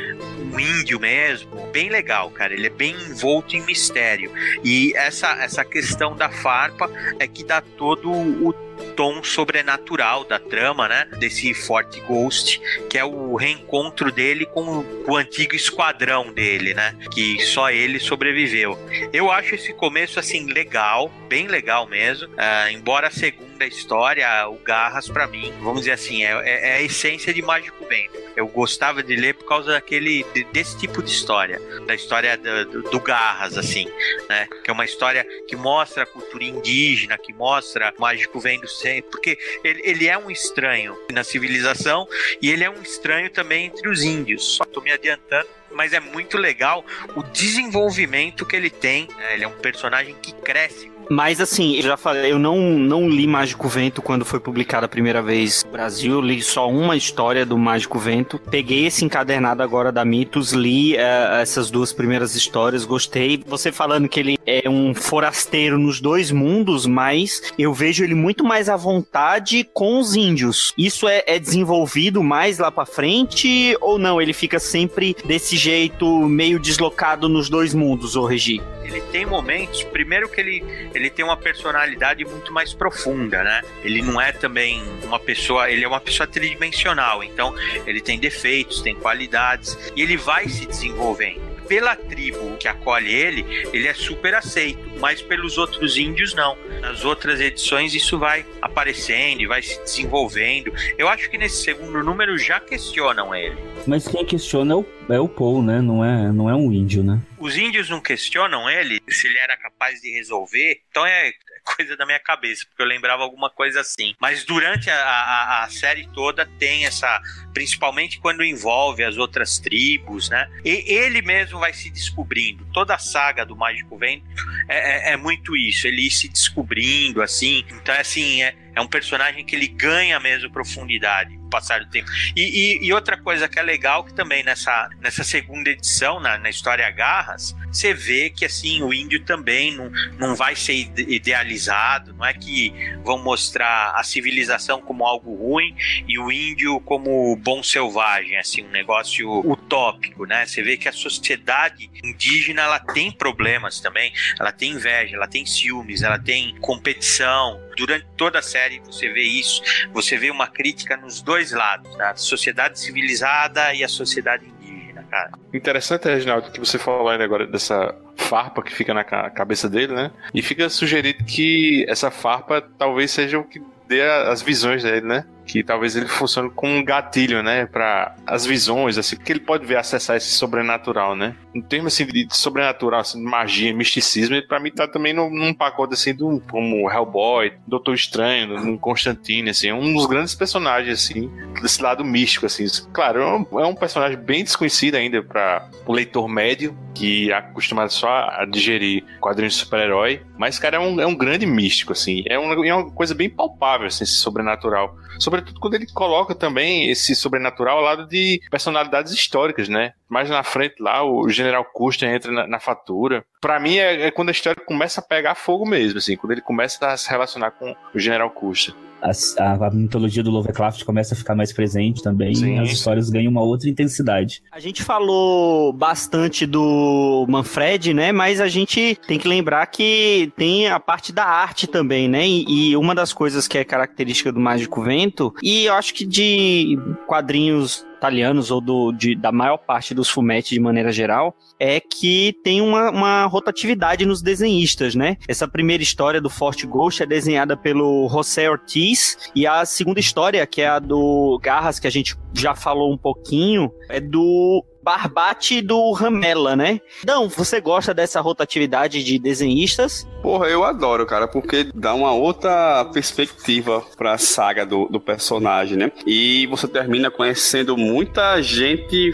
um índio mesmo. Bem legal, cara. Ele é bem envolto em mistério. E essa, essa questão da farpa é que dá todo o tom sobrenatural da trama, né? Desse Forte Ghost, que é o reencontro dele com o antigo esquadrão dele, né? Que só ele sobreviveu. Eu acho esse começo assim legal, bem legal mesmo. Uh, embora a segunda história, o Garras para mim, vamos dizer assim, é, é, é, a essência de Mágico Vento. Eu gostava de ler por causa daquele desse tipo de história, da história do, do, Garras, assim, né? Que é uma história que mostra a cultura indígena, que mostra Mágico Vento porque ele, ele é um estranho na civilização e ele é um estranho também entre os índios. Só tô me adiantando mas é muito legal o desenvolvimento que ele tem. Né? Ele é um personagem que cresce Mas assim, eu já falei, eu não, não li Mágico Vento quando foi publicado a primeira vez no Brasil, eu li só uma história do Mágico Vento. Peguei esse encadernado agora da Mitos, li uh, essas duas primeiras histórias, gostei. Você falando que ele é um forasteiro nos dois mundos, mas eu vejo ele muito mais à vontade com os índios. Isso é, é desenvolvido mais lá para frente ou não? Ele fica sempre desse jeito meio deslocado nos dois mundos, ô Regi? Ele tem momentos, primeiro que ele, ele tem uma personalidade muito mais profunda, né? Ele não é também uma pessoa, ele é uma pessoa tridimensional, então ele tem defeitos, tem qualidades e ele vai se desenvolvendo pela tribo que acolhe ele, ele é super aceito, mas pelos outros índios não. Nas outras edições isso vai aparecendo e vai se desenvolvendo. Eu acho que nesse segundo número já questionam ele. Mas quem questiona é o, é o Paul, né? Não é, não é um índio, né? Os índios não questionam ele se ele era capaz de resolver. Então é coisa da minha cabeça, porque eu lembrava alguma coisa assim. Mas durante a, a, a série toda tem essa. Principalmente quando envolve as outras tribos, né? E ele mesmo vai se descobrindo. Toda a saga do Mágico Vento é, é, é muito isso. Ele se descobrindo, assim. Então, é assim, é, é um personagem que ele ganha mesmo profundidade passar do tempo. E, e, e, outra coisa que é legal, que também nessa, nessa segunda edição, na, na história Garras, você vê que assim o índio também não, não vai ser idealizado, não é que vão mostrar a civilização como algo ruim e o índio como bom selvagem, assim, um negócio utópico, né? Você vê que a sociedade indígena ela tem problemas também, ela tem inveja, ela tem ciúmes, ela tem competição, durante toda a série você vê isso, você vê uma crítica nos dois lados, a sociedade civilizada e a sociedade indígena, cara. Interessante, Reginaldo, que você falou ainda agora dessa farpa que fica na cabeça dele, né? E fica sugerido que essa farpa talvez seja o que dê as visões dele, né? Que talvez ele funcione como um gatilho, né, para as visões, assim, que ele pode ver acessar esse sobrenatural, né? Em termos assim de sobrenatural, assim, de magia, misticismo, para mim tá também num, num, pacote assim do como Hellboy, Doutor Estranho, um Constantine, assim, é um dos grandes personagens assim desse lado místico, assim. Claro, é um, é um personagem bem desconhecido ainda para o leitor médio que é acostumado só a digerir quadrinhos de super-herói, mas cara é um, é um grande místico, assim, é uma, é uma coisa bem palpável, assim, esse sobrenatural. Sobretudo quando ele coloca também esse sobrenatural ao lado de personalidades históricas, né? Mais na frente lá, o General Custer entra na, na fatura. Para mim é, é, quando a história começa a pegar fogo mesmo, assim, quando ele começa a se relacionar com o General Custer a, a, mitologia do Lovecraft começa a ficar mais presente também Sim. e as histórias ganham uma outra intensidade. A gente falou bastante do Manfred, né? Mas a gente tem que lembrar que tem a parte da arte também, né? E, e uma das coisas que é característica do Mágico Vento, e eu acho que de quadrinhos italianos ou do, de, da maior parte dos fumetti de maneira geral, é que tem uma, uma, rotatividade nos desenhistas, né? Essa primeira história do Forte Ghost é desenhada pelo José Ortiz e a segunda história, que é a do Garras, que a gente já falou um pouquinho, é do Barbate do Ramela, né? Então, você gosta dessa rotatividade de desenhistas? Porra, eu adoro, cara, porque dá uma outra perspectiva pra saga do, do personagem, né? E você termina conhecendo muita gente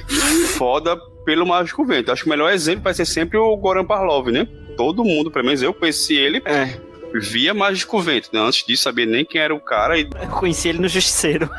foda pelo Mágico Vento. Acho que o melhor exemplo vai ser sempre o Goran Parlov, né? Todo mundo, pelo menos eu conheci ele é via Mágico Vento, né? Antes disso, sabia nem quem era o cara. E... Eu conheci ele no Justiceiro.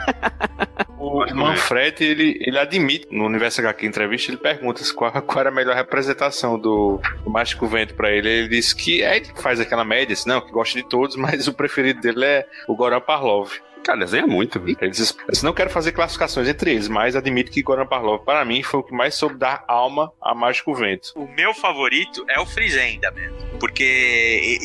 o Manfred, ele, ele admite, no Universo HQ Entrevista, ele pergunta qual, qual era a melhor representação do, do Mágico Vento pra ele. Ele disse que é ele que faz aquela média, assim, não, que gosta de todos, mas o preferido dele é o Goran Parlov. Cara, desenha muito. Eles, eles não quero fazer classificações entre eles, mas admito que Goran Parlov, para mim, foi o que mais soube dar alma a Mágico Vento. O meu favorito é o Frizenda mesmo. Porque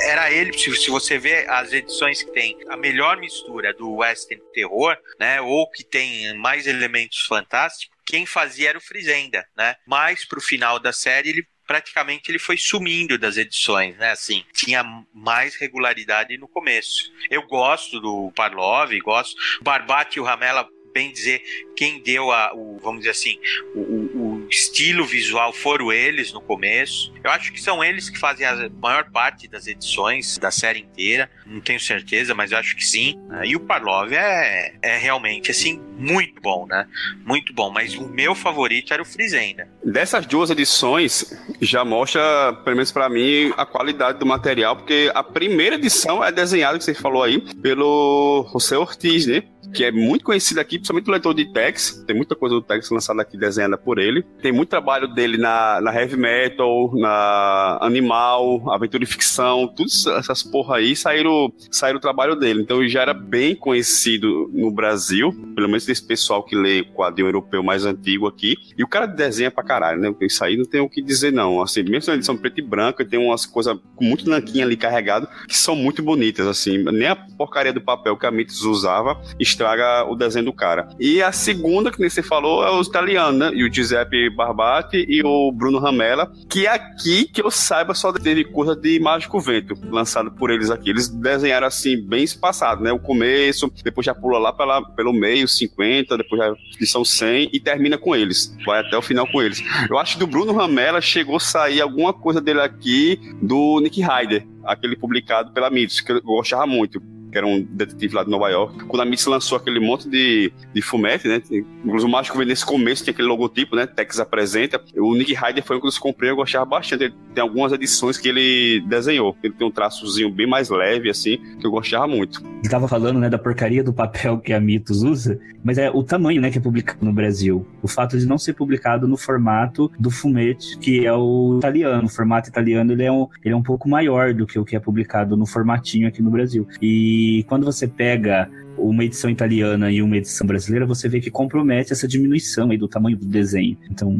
era ele, se você vê as edições que tem a melhor mistura do western terror, né? Ou que tem mais elementos fantásticos, quem fazia era o Frizenda, né? Mas pro final da série ele praticamente ele foi sumindo das edições, né? Assim, tinha mais regularidade no começo. Eu gosto do Parlov, gosto. Barbati e o Ramela, bem dizer, quem deu a, o, vamos dizer assim, o, o estilo visual foram eles no começo. Eu acho que são eles que fazem a maior parte das edições da série inteira. Não tenho certeza, mas eu acho que sim. E o Parlov é, é realmente, assim, muito bom, né? Muito bom. Mas o meu favorito era o Frizenda. Dessas duas edições, já mostra, pelo menos para mim, a qualidade do material, porque a primeira edição é desenhada, que você falou aí, pelo José Ortiz, né? Que é muito conhecido aqui, principalmente o leitor de Tex. Tem muita coisa do Tex lançada aqui desenhada por ele. Tem muito trabalho dele na, na Heavy Metal, na Animal, Aventura e Ficção, todas essas porra aí saíram, saíram o trabalho dele. Então ele já era bem conhecido no Brasil, pelo menos desse pessoal que lê quadrinho europeu mais antigo aqui. E o cara desenha pra caralho, né? Isso aí não tem o que dizer, não. Assim, mesmo na edição preta e branca, tem umas coisas com muito nanquinha ali carregado que são muito bonitas, assim. Nem a porcaria do papel que a Mitos usava estraga o desenho do cara. E a segunda, que nem você falou, é os italianos, né? E o Giuseppe Barbati e o Bruno Ramella, que aqui, que eu saiba, só teve coisa de Mágico Vento, lançado por eles aqui. Eles desenharam assim, bem espaçado, né? O começo, depois já pula lá pela, pelo meio, 50, depois já são 100 e termina com eles. Vai até o final com eles. Eu acho que do Bruno Ramella chegou a sair alguma coisa dele aqui do Nick Ryder, aquele publicado pela Mitos, que eu gostava muito que era um detetive lá de Nova York. Quando a Mitz lançou aquele monte de, de fumete, né? Inclusive o Mágico veio nesse começo, tinha aquele logotipo, né? Tex apresenta. O Nick Ryder foi um que eu comprei, eu gostava bastante. Ele tem algumas edições que ele desenhou. Ele tem um traçozinho bem mais leve, assim, que eu gostava muito. Ele tava falando, né, da porcaria do papel que a Mitos usa, mas é o tamanho, né, que é publicado no Brasil. O fato de não ser publicado no formato do fumete, que é o italiano. O formato italiano, ele é um, ele é um pouco maior do que o que é publicado no formatinho aqui no Brasil. E e quando você pega uma edição italiana e uma edição brasileira, você vê que compromete essa diminuição aí do tamanho do desenho. Então,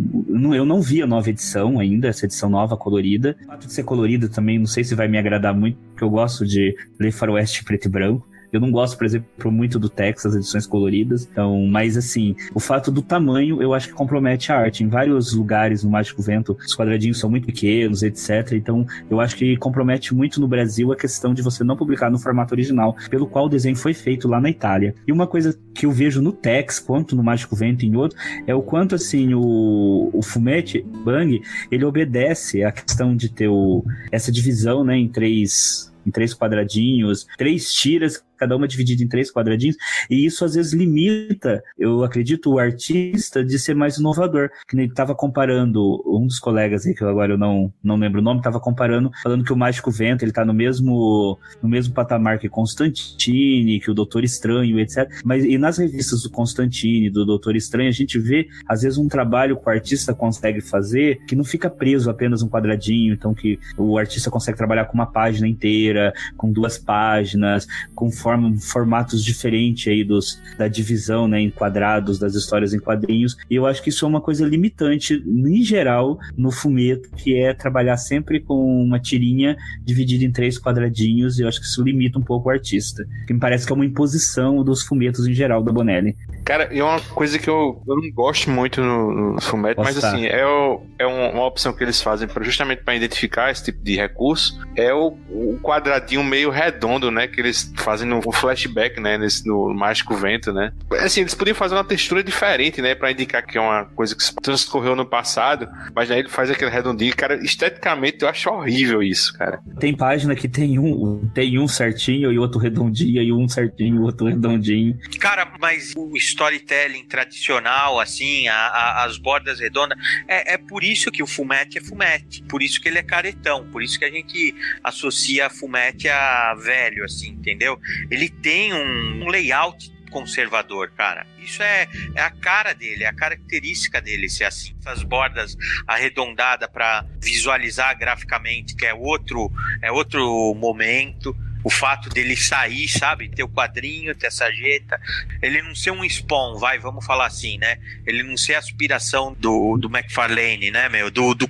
eu não vi a nova edição ainda, essa edição nova colorida. O fato de ser colorida também, não sei se vai me agradar muito, porque eu gosto de ler faroeste preto e branco. Eu não gosto, por exemplo, muito do Texas, edições coloridas. Então, mas assim, o fato do tamanho eu acho que compromete a arte. Em vários lugares no Mágico Vento, os quadradinhos são muito pequenos, etc. Então, eu acho que compromete muito no Brasil a questão de você não publicar no formato original, pelo qual o desenho foi feito lá na Itália. E uma coisa que eu vejo no Tex, quanto no Mágico Vento e em outro, é o quanto assim o, o Fumete Bang, ele obedece à questão de ter o, essa divisão, né, em três em três quadradinhos, três tiras cada uma dividida em três quadradinhos, e isso às vezes limita, eu acredito, o artista de ser mais inovador. Que ele estava comparando, um dos colegas aí, que agora eu não, não lembro o nome, estava comparando, falando que o Mágico Vento, ele está no mesmo, no mesmo patamar que Constantine, que o Doutor Estranho, etc. Mas e nas revistas do Constantine, do Doutor Estranho, a gente vê, às vezes, um trabalho que o artista consegue fazer que não fica preso apenas um quadradinho, então que o artista consegue trabalhar com uma página inteira, com duas páginas, com forma forma, formatos diferentes aí dos, da divisão, né, em quadrados, das histórias em quadrinhos. E eu acho que isso é uma coisa limitante, em geral, no fumeto, que é trabalhar sempre com uma tirinha dividida em três quadradinhos. E eu acho que isso limita um pouco o artista. Que me parece que é uma imposição dos fumetos em geral da Bonelli. Cara, e uma coisa que eu, eu não gosto muito no, no fumeto, mas assim, é, o, é uma opção que eles fazem pra, justamente para identificar esse tipo de recurso, é o, o quadradinho meio redondo, né, que eles fazem no um flashback, né, nesse, no Mágico Vento, né. Assim, eles podiam fazer uma textura diferente, né, para indicar que é uma coisa que transcorreu no passado, mas aí ele faz aquele redondinho, cara, esteticamente eu acho horrível isso, cara. Tem página que tem um, tem um certinho e outro redondinho, e um certinho e outro redondinho. Cara, mas o storytelling tradicional, assim, a, a, as bordas redondas, é, é por isso que o fumete é fumete, por isso que ele é caretão, por isso que a gente associa fumete a velho, assim, entendeu? Ele tem um, um layout conservador, cara. Isso é, é a cara dele, é a característica dele ser assim. Essas bordas arredondadas para visualizar graficamente, que é outro, é outro momento. O fato dele sair, sabe? Ter o quadrinho, ter essa jeta. Ele não ser um spawn, vai, vamos falar assim, né? Ele não ser a aspiração do, do McFarlane, né, meu? Do, do.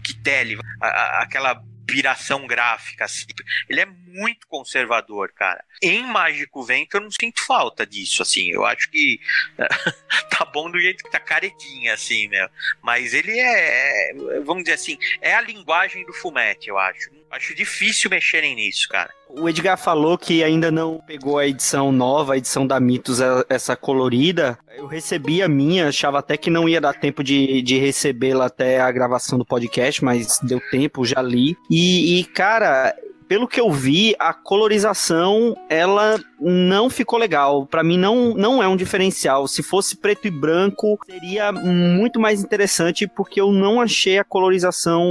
A, a, aquela piração gráfica, assim. Ele é muito conservador, cara. Em Mágico Vento eu não sinto falta disso, assim. Eu acho que tá bom do jeito que tá caretinha, assim, meu. Mas ele é, vamos dizer assim, é a linguagem do fumete, eu acho Acho difícil mexerem nisso, cara. O Edgar falou que ainda não pegou a edição nova, a edição da Mitos, a- essa colorida. Eu recebi a minha, achava até que não ia dar tempo de, de recebê-la até a gravação do podcast, mas deu tempo, já li. E, e, cara, pelo que eu vi, a colorização ela não ficou legal. Pra mim não, não é um diferencial. Se fosse preto e branco, seria muito mais interessante porque eu não achei a colorização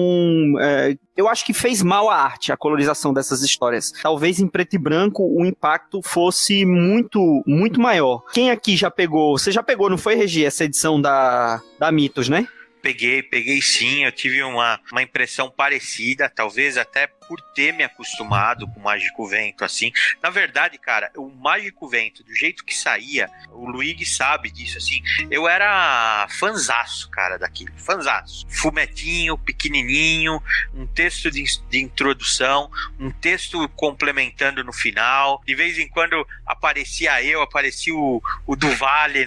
é, eu acho que fez mal à arte, a colorização dessas histórias. Talvez em preto e branco o impacto fosse muito, muito maior. Quem aqui já pegou? Você já pegou, não foi, Regi, essa edição da, da Mitos, né? Peguei, peguei sim. Eu tive uma, uma impressão parecida, talvez até por ter me acostumado com o Mágico Vento, assim. Na verdade, cara, o Mágico Vento, do jeito que saía, o Luigi sabe disso, assim. Eu era fanzaço, cara, daquilo. Fanzaço. Fumetinho, pequenininho, um texto de, de introdução, um texto complementando no final. De vez em quando aparecia eu, aparecia o, o Duvale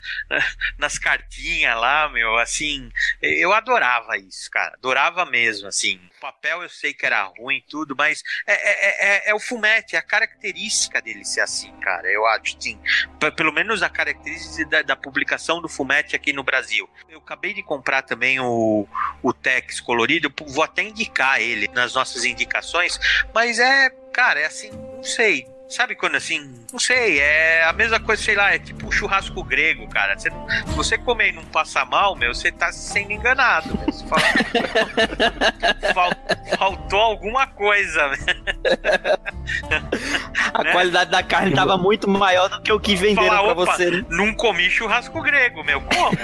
nas cartinhas lá, meu, assim. Eu adorava isso, cara. Adorava mesmo, assim. O papel eu sei que era ruim e tudo, mas é, é, é, é o fumete, é a característica dele ser assim, cara. Eu acho, sim. Pelo menos a característica da, da, publicação do fumete aqui no Brasil. Eu acabei de comprar também o, o Tex colorido, vou até indicar ele nas nossas indicações, mas é, cara, é assim, não sei. Sabe quando assim, não sei, é a mesma coisa, sei lá, é tipo um churrasco grego, cara. Você, se você comer e não passar mal, meu, você tá sendo enganado. Fala, Fal, faltou alguma coisa. A né? qualidade da carne tava muito maior do que o que venderam falar, pra você. Né? Não comi churrasco grego, meu, como?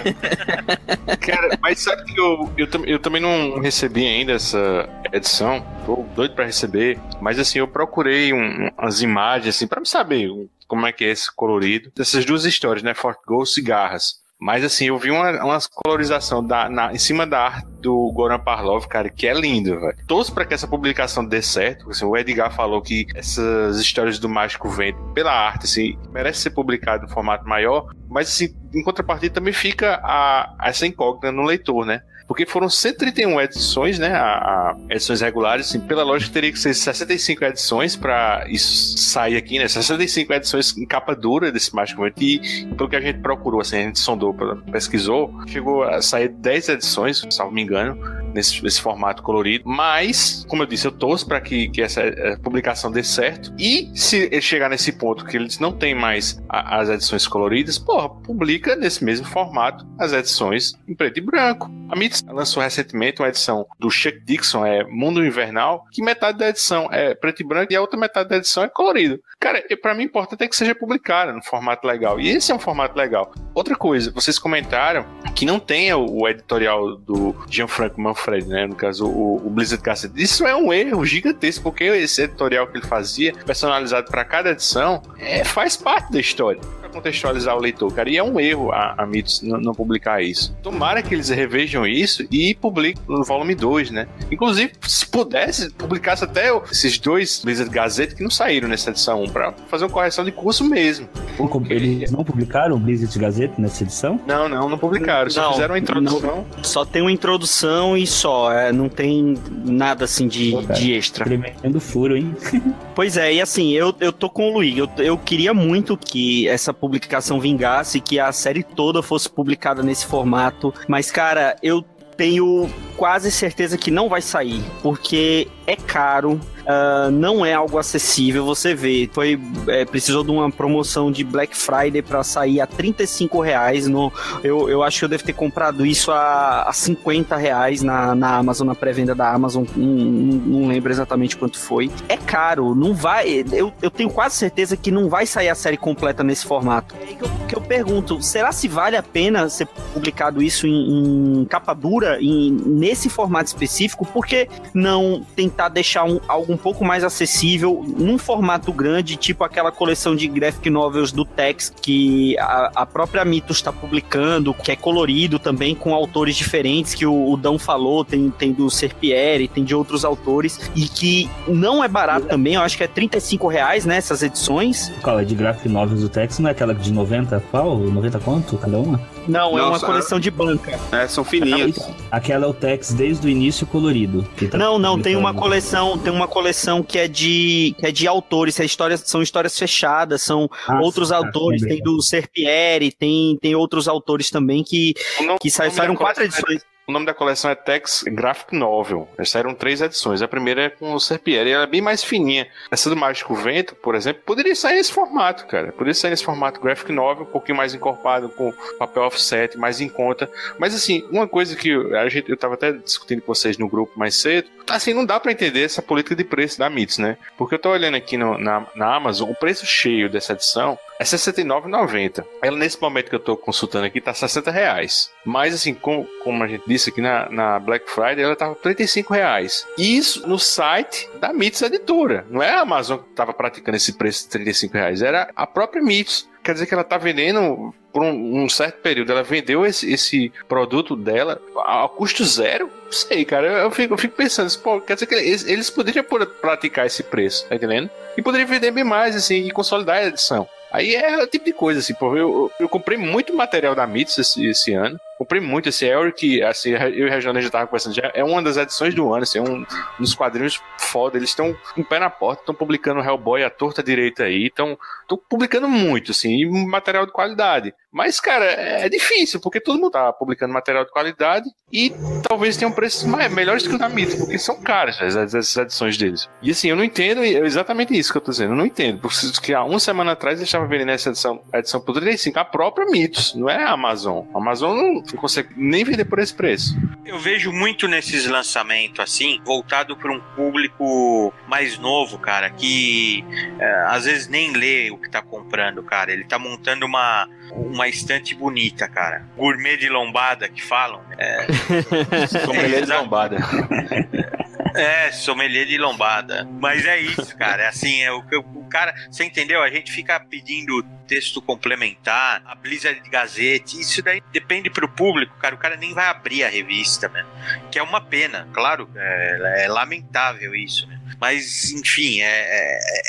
Cara, mas sabe que eu, eu, eu também não recebi ainda essa edição. Tô doido pra receber. Mas assim, eu procurei um, umas imagens assim, pra me saber como é que é esse colorido. Dessas duas histórias, né? Fort Ghost e Garras. Mas assim, eu vi uma, uma colorização da, na, em cima da arte do Goran Parlov, cara, que é lindo, velho. Torço pra que essa publicação dê certo. Assim, o Edgar falou que essas histórias do Mágico Vento, pela arte, assim, merece ser publicado em formato maior. Mas assim, em contrapartida também fica a, essa incógnita no leitor, né? Porque foram 131 edições, né? A, a edições regulares, assim, pela lógica teria que ser 65 edições para isso sair aqui, né? 65 edições em capa dura desse Mágico Vento. E pelo que a gente procurou, assim, a gente sondou, pesquisou, chegou a sair 10 edições, salvo me engano, nesse, nesse formato colorido. Mas, como eu disse, eu torço para que, que essa eh, publicação dê certo. E se ele chegar nesse ponto que eles não têm mais a, as edições coloridas, porra, publica nesse mesmo formato as edições em preto e branco. A Mitos lançou recentemente uma edição do Chuck Dixon, é Mundo Invernal, que metade da edição é preto e branco e a outra metade da edição é colorido. Cara, para mim o importante é que seja publicada no formato legal. E esse é um formato legal. Outra coisa, vocês comentaram que não tenha o editorial do Gianfranco Manfred, né? No caso, o, o Blizzard Cassette. Isso é um erro gigantesco, porque esse editorial que ele fazia, personalizado para cada edição, é, faz parte da história contextualizar o leitor, cara. E é um erro a, a Mitos não, não, publicar isso. Tomara que eles revejam isso e publiquem no volume 2, né? Inclusive, se pudesse, publicasse até esses dois Blizzard Gazette que não saíram nessa edição 1 pra fazer uma correção de curso mesmo. Porque... Eles não publicaram o Blizzard Gazette nessa edição? Não, não, não publicaram. Só não, fizeram uma introdução. Não, só tem uma introdução e só. É, não tem nada assim de, Pô, de extra. Tremendo furo, hein? pois é, e assim, eu, eu tô com o Luiz. Eu, eu queria muito que essa publicação vingasse, que a série toda fosse publicada nesse formato. Mas, cara, eu tenho quase certeza que não vai sair, porque é caro, uh, não é algo acessível. Você vê, foi é, precisou de uma promoção de Black Friday para sair a 35 reais. No, eu, eu acho que eu devo ter comprado isso a, a 50 reais na, na Amazon, na pré-venda da Amazon. Não, não, não, lembro exatamente quanto foi. É caro, não vai. Eu, eu tenho quase certeza que não vai sair a série completa nesse formato. É que eu, que eu pergunto: será se vale a pena ser publicado isso em, em capa dura, em, nesse formato específico? Por que não tentar deixar um, algo um pouco mais acessível num formato grande, tipo aquela coleção de graphic novels do Tex que a, a própria Mitos está publicando, que é colorido também com autores diferentes, que o, o Dão falou, tem, tem do Serpieri, tem de outros autores, e que não é barato também, eu acho que é 35 reais, né, essas edições. Qual é de graphic novels do Tex? Não é aquela de 90 qual? 90 quanto cada uma? Não, é uma coleção de banca. É, são fininhas. Aquela é o Tex desde o início colorido. tá Não, não, tem uma coleção, tem uma coleção que é de que é de autores, é histórias, são histórias fechadas, são Ah, outros tá, autores, lembrei. tem do Serpieri, tem tem outros autores também que O nome- que saíram quatro é- edições. O nome da coleção é Tex Graphic Novel. Saíram três edições. A primeira é com o Serpieri, ela é bem mais fininha. Essa do Mágico Vento, por exemplo, poderia sair nesse formato, cara. Poderia sair nesse formato Graphic Novel, um pouquinho mais encorpado, com papel offset, mais em conta. Mas assim, uma coisa que a gente, eu tava até discutindo com vocês no grupo mais cedo, assim, não dá pra entender essa política de preço da Mitos, né? Porque eu tô olhando aqui no- na, na Amazon, o preço cheio dessa edição é R$ 69,90. Ela, nesse momento que eu tô consultando aqui, tá 60 reais. Mas, assim, com- como a gente disse aqui na, na Black Friday, ela tava 35 reais. Isso no site da Mitos Editora. Não é a Amazon que tava praticando esse preço de 35 reais, era a própria Mitos. Quer dizer que ela tá vendendo por um, um certo período. Ela vendeu esse, esse produto dela a, a custo zero? Não sei, cara. Eu, eu fico, eu fico pensando, pô, quer dizer que eles, eles poderiam praticar esse preço, tá entendendo? E poderiam vender bem mais, assim, e consolidar a edição. Aí é o tipo de coisa, assim, pô. Eu, eu, comprei muito material da Mitos esse, esse ano. Comprei muito esse Eric, assim, eu e o Regional já tava conversando já. É uma das edições do ano, assim, é um, um dos quadrinhos foda. Eles estão com o pé na porta, estão publicando Hellboy à torta direita aí, estão publicando muito, assim, e material de qualidade. Mas, cara, é difícil, porque todo mundo tá publicando material de qualidade e talvez tenham preços melhores que o da Mitos, porque são caras as, as- edições deles. E assim, eu não entendo, é exatamente isso que eu tô dizendo, eu não entendo. Porque há uma semana atrás eles estavam vendendo essa edição, a edição por 35, a própria Mitos, não é a Amazon. A Amazon não consegue nem vender por esse preço. Eu vejo muito nesses lançamentos assim, voltado para um público mais novo, cara, que é, às vezes nem lê o que tá comprando, cara. Ele tá montando uma, uma estante bonita, cara. Gourmet de lombada que falam. É, Sommelier de lombada. É, sommelier de lombada. Mas é isso, cara. É assim, é o, o cara. Você entendeu? A gente fica pedindo texto complementar, a Blizzard Gazette. Isso daí depende pro público, cara. O cara nem vai abrir a revista, né? Que é uma pena, claro. É, é lamentável isso, né? Mas, enfim, é,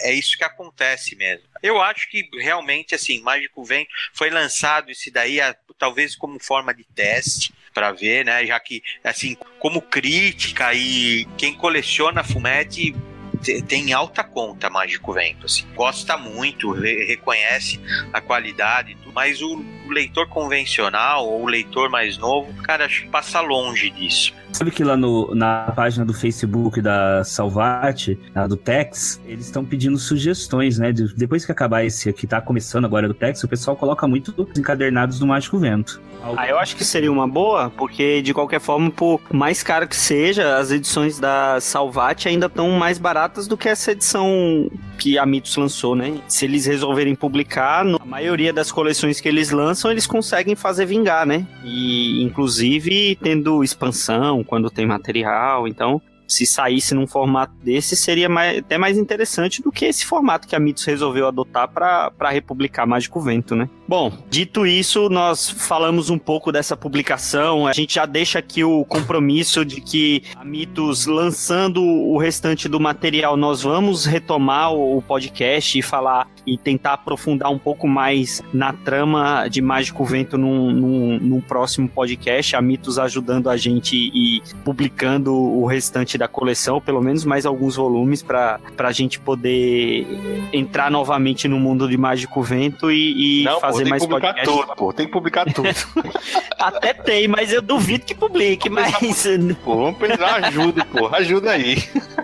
é, é isso que acontece mesmo. Eu acho que realmente, assim, Mágico Vem foi lançado isso daí, a- talvez como forma de teste para ver, né? Já que, assim, como crítica e quem coleciona fumete te- tem alta conta Mágico Vento, assim. Gosta muito, re- reconhece a qualidade, mas o, o leitor convencional ou o leitor mais novo, cara, acho que passa longe disso. Sabe que lá no, na página do Facebook da Salvati, a do Tex, eles estão pedindo sugestões, né? De- depois que acabar esse aqui, tá começando agora do Tex, o pessoal coloca muito os encadernados do Mágico Vento. Ah, eu acho que seria uma boa, porque de qualquer forma, por mais caro que seja, as edições da Salvati ainda estão mais baratas do que essa edição que a Mitos lançou, né? Se eles resolverem publicar, no- a maioria das coleções que eles lançam, eles conseguem fazer vingar, né? E inclusive tendo expansão quando tem material, então se saísse num formato desse, seria mais- até mais interessante do que esse formato que a Mitos resolveu adotar para republicar Mágico Vento, né? Bom, dito isso, nós falamos um pouco dessa publicação. A gente já deixa aqui o compromisso de que a Mitos, lançando o restante do material, nós vamos retomar o podcast e falar e tentar aprofundar um pouco mais na trama de Mágico Vento num, num, num próximo podcast. A Mitos ajudando a gente e publicando o restante da coleção, pelo menos mais alguns volumes, para a gente poder entrar novamente no mundo de Mágico Vento e, e Não, fazer tem mais que publicar podcast. tudo, pô. Tem que publicar tudo. Até tem, mas eu duvido que publique, mas pô, vamos precisar ajuda, pô. Ajuda aí.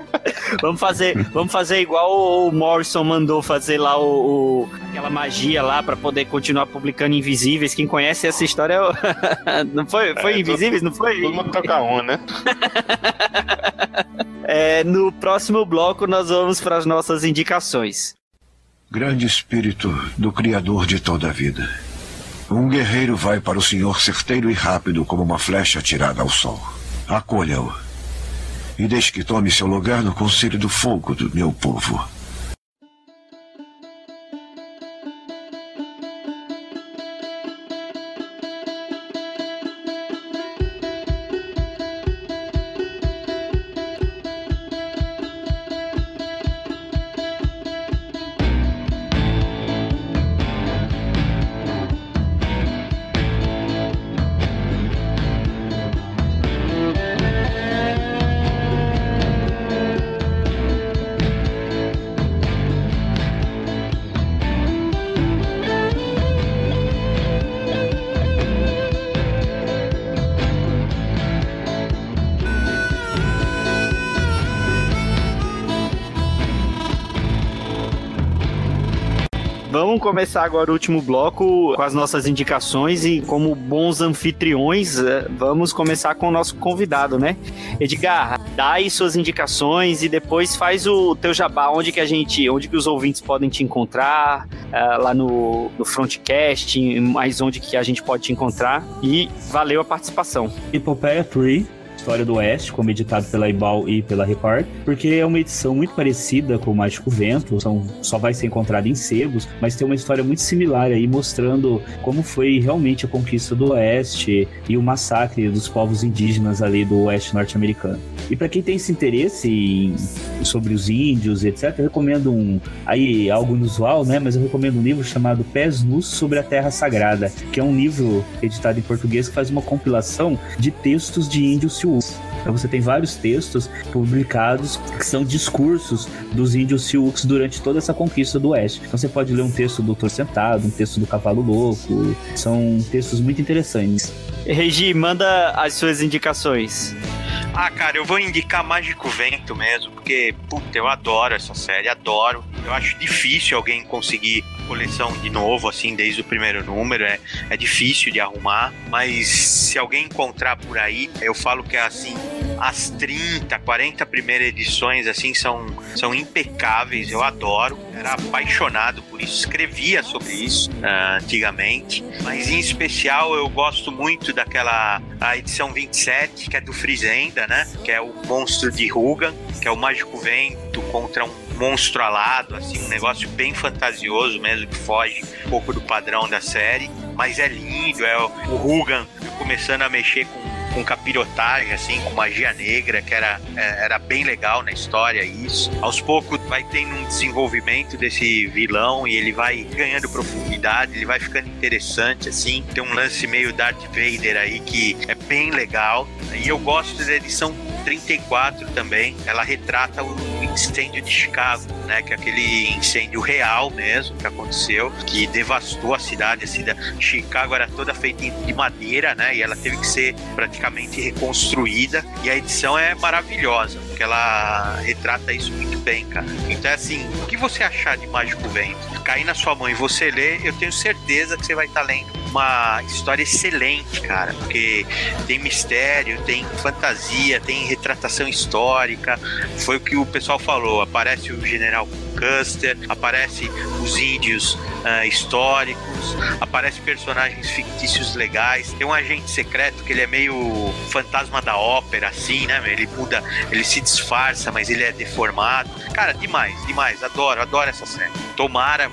vamos fazer, vamos fazer igual o Morrison mandou fazer lá o, o- aquela magia lá pra poder continuar publicando Invisíveis. Quem conhece essa história é o- não foi, foi É, Invisíveis, não foi? Todo mundo toca um, né? É, no próximo bloco nós vamos para as nossas indicações. Grande espírito do Criador de toda a vida. Um guerreiro vai para o Senhor certeiro e rápido como uma flecha atirada ao sol. Acolha-o. E deixe que tome seu lugar no conselho do fogo do meu povo. Começar agora o último bloco com as nossas indicações e como bons anfitriões, eh, vamos começar com o nosso convidado, né? Edgar, dá aí suas indicações e depois faz o teu jabá, onde que a gente, onde que os ouvintes podem te encontrar, uh, lá no, no Frontcast, mais onde que a gente pode te encontrar. E valeu a participação. Epopeia 3 História do Oeste, como editado pela Ibal e pela Record, porque é uma edição muito parecida com o Mágico Vento, são, só vai ser encontrada em sebos, mas tem uma história muito similar aí, mostrando como foi realmente a conquista do Oeste e o massacre dos povos indígenas ali do Oeste norte-americano. E para quem tem esse interesse em, sobre os índios, etc., eu recomendo um aí algo inusual, né? Mas eu recomendo um livro chamado Pés Nus sobre a Terra Sagrada, que é um livro editado em português que faz uma compilação de textos de índios Sioux então você tem vários textos publicados que são discursos dos índios Sioux durante toda essa conquista do Oeste. Então você pode ler um texto do Doutor Sentado, um texto do Cavalo Louco. São textos muito interessantes. Regi, manda as suas indicações. Ah, cara, eu vou indicar Mágico Vento mesmo, porque, puta, eu adoro essa série, adoro. Eu acho difícil alguém conseguir coleção de novo, assim, desde o primeiro número. É, é difícil de arrumar, mas se alguém encontrar por aí, eu falo que é assim, as 30, 40 primeiras edições, assim, são, são impecáveis, eu adoro. Era apaixonado por isso, escrevia sobre isso uh, antigamente, mas em especial eu gosto muito daquela a edição 27, que é do Frizenda, né? Que é o monstro de Rugan, que é o Mágico Vento contra um monstro alado, assim, um negócio bem fantasioso mesmo, que foge um pouco do padrão da série, mas é lindo, é o, Rugan começando a mexer com com capirotagem, assim, com magia negra, que era, é, era bem legal na história isso. Aos poucos vai tendo um desenvolvimento desse vilão e ele vai ganhando profundidade, ele vai ficando interessante, assim. Tem um lance meio Darth Vader aí que é bem legal. E eu gosto da edição 34 também, ela retrata o incêndio de Chicago, né? Que é aquele incêndio real mesmo que aconteceu, que devastou a cidade. A cidade Chicago era toda feita de madeira, né? E ela teve que ser praticamente reconstruída. E a edição é maravilhosa, porque ela retrata isso muito bem, cara. Então é assim, o que você achar de Mágico Vento? Cair na sua mão e você ler, eu tenho certeza que você vai estar tá lendo uma história excelente, cara, porque tem mistério, tem fantasia, tem retratação histórica. Foi o que o pessoal falou. Aparece o General Custer, aparece os índios uh, históricos, aparece personagens fictícios legais. Tem um agente secreto que ele é meio fantasma da ópera, assim, né? Ele muda, ele se disfarça, mas ele é deformado. Cara, demais, demais. Adoro, adoro essa série. Tomara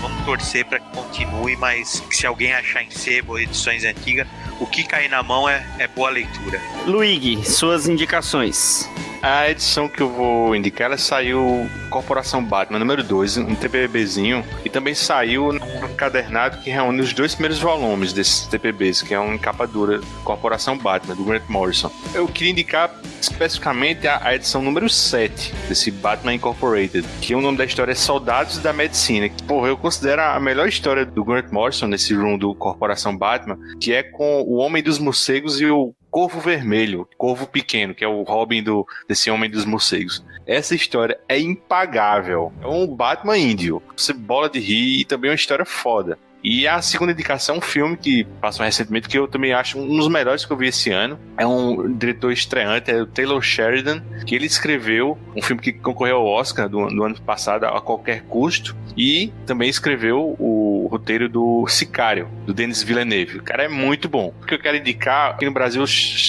vamos torcer para que continue, mas se alguém achar em sebo edições antigas, o que cair na mão é, é boa leitura. Luigi, suas indicações. A edição que eu vou indicar, ela saiu Corporação Batman número 2, um TPBzinho, e também saiu um cadernado que reúne os dois primeiros volumes desses TPBs, que é uma capa dura Corporação Batman, do Grant Morrison. Eu queria indicar especificamente a, a, edição número 7 desse Batman Incorporated, que o nome da história é Soldados da Medicina. Que, porra, eu considero a melhor história do Grant Morrison nesse room do Corporação Batman, que é com o Homem dos Morcegos e o Corvo Vermelho, Corvo Pequeno, que é o Robin do, desse Homem dos Morcegos. Essa história é impagável. É um Batman índio. Você bola de rir e também é uma história foda. E a segunda indicação, um filme que passou recentemente, que eu também acho um dos melhores que eu vi esse ano. É um diretor estreante, é o Taylor Sheridan, que ele escreveu um filme que concorreu ao Oscar do, do ano passado, A Qualquer Custo, e também escreveu o roteiro do Sicário, do Denis Villeneuve. O cara é muito bom. O que eu quero indicar, aqui no Brasil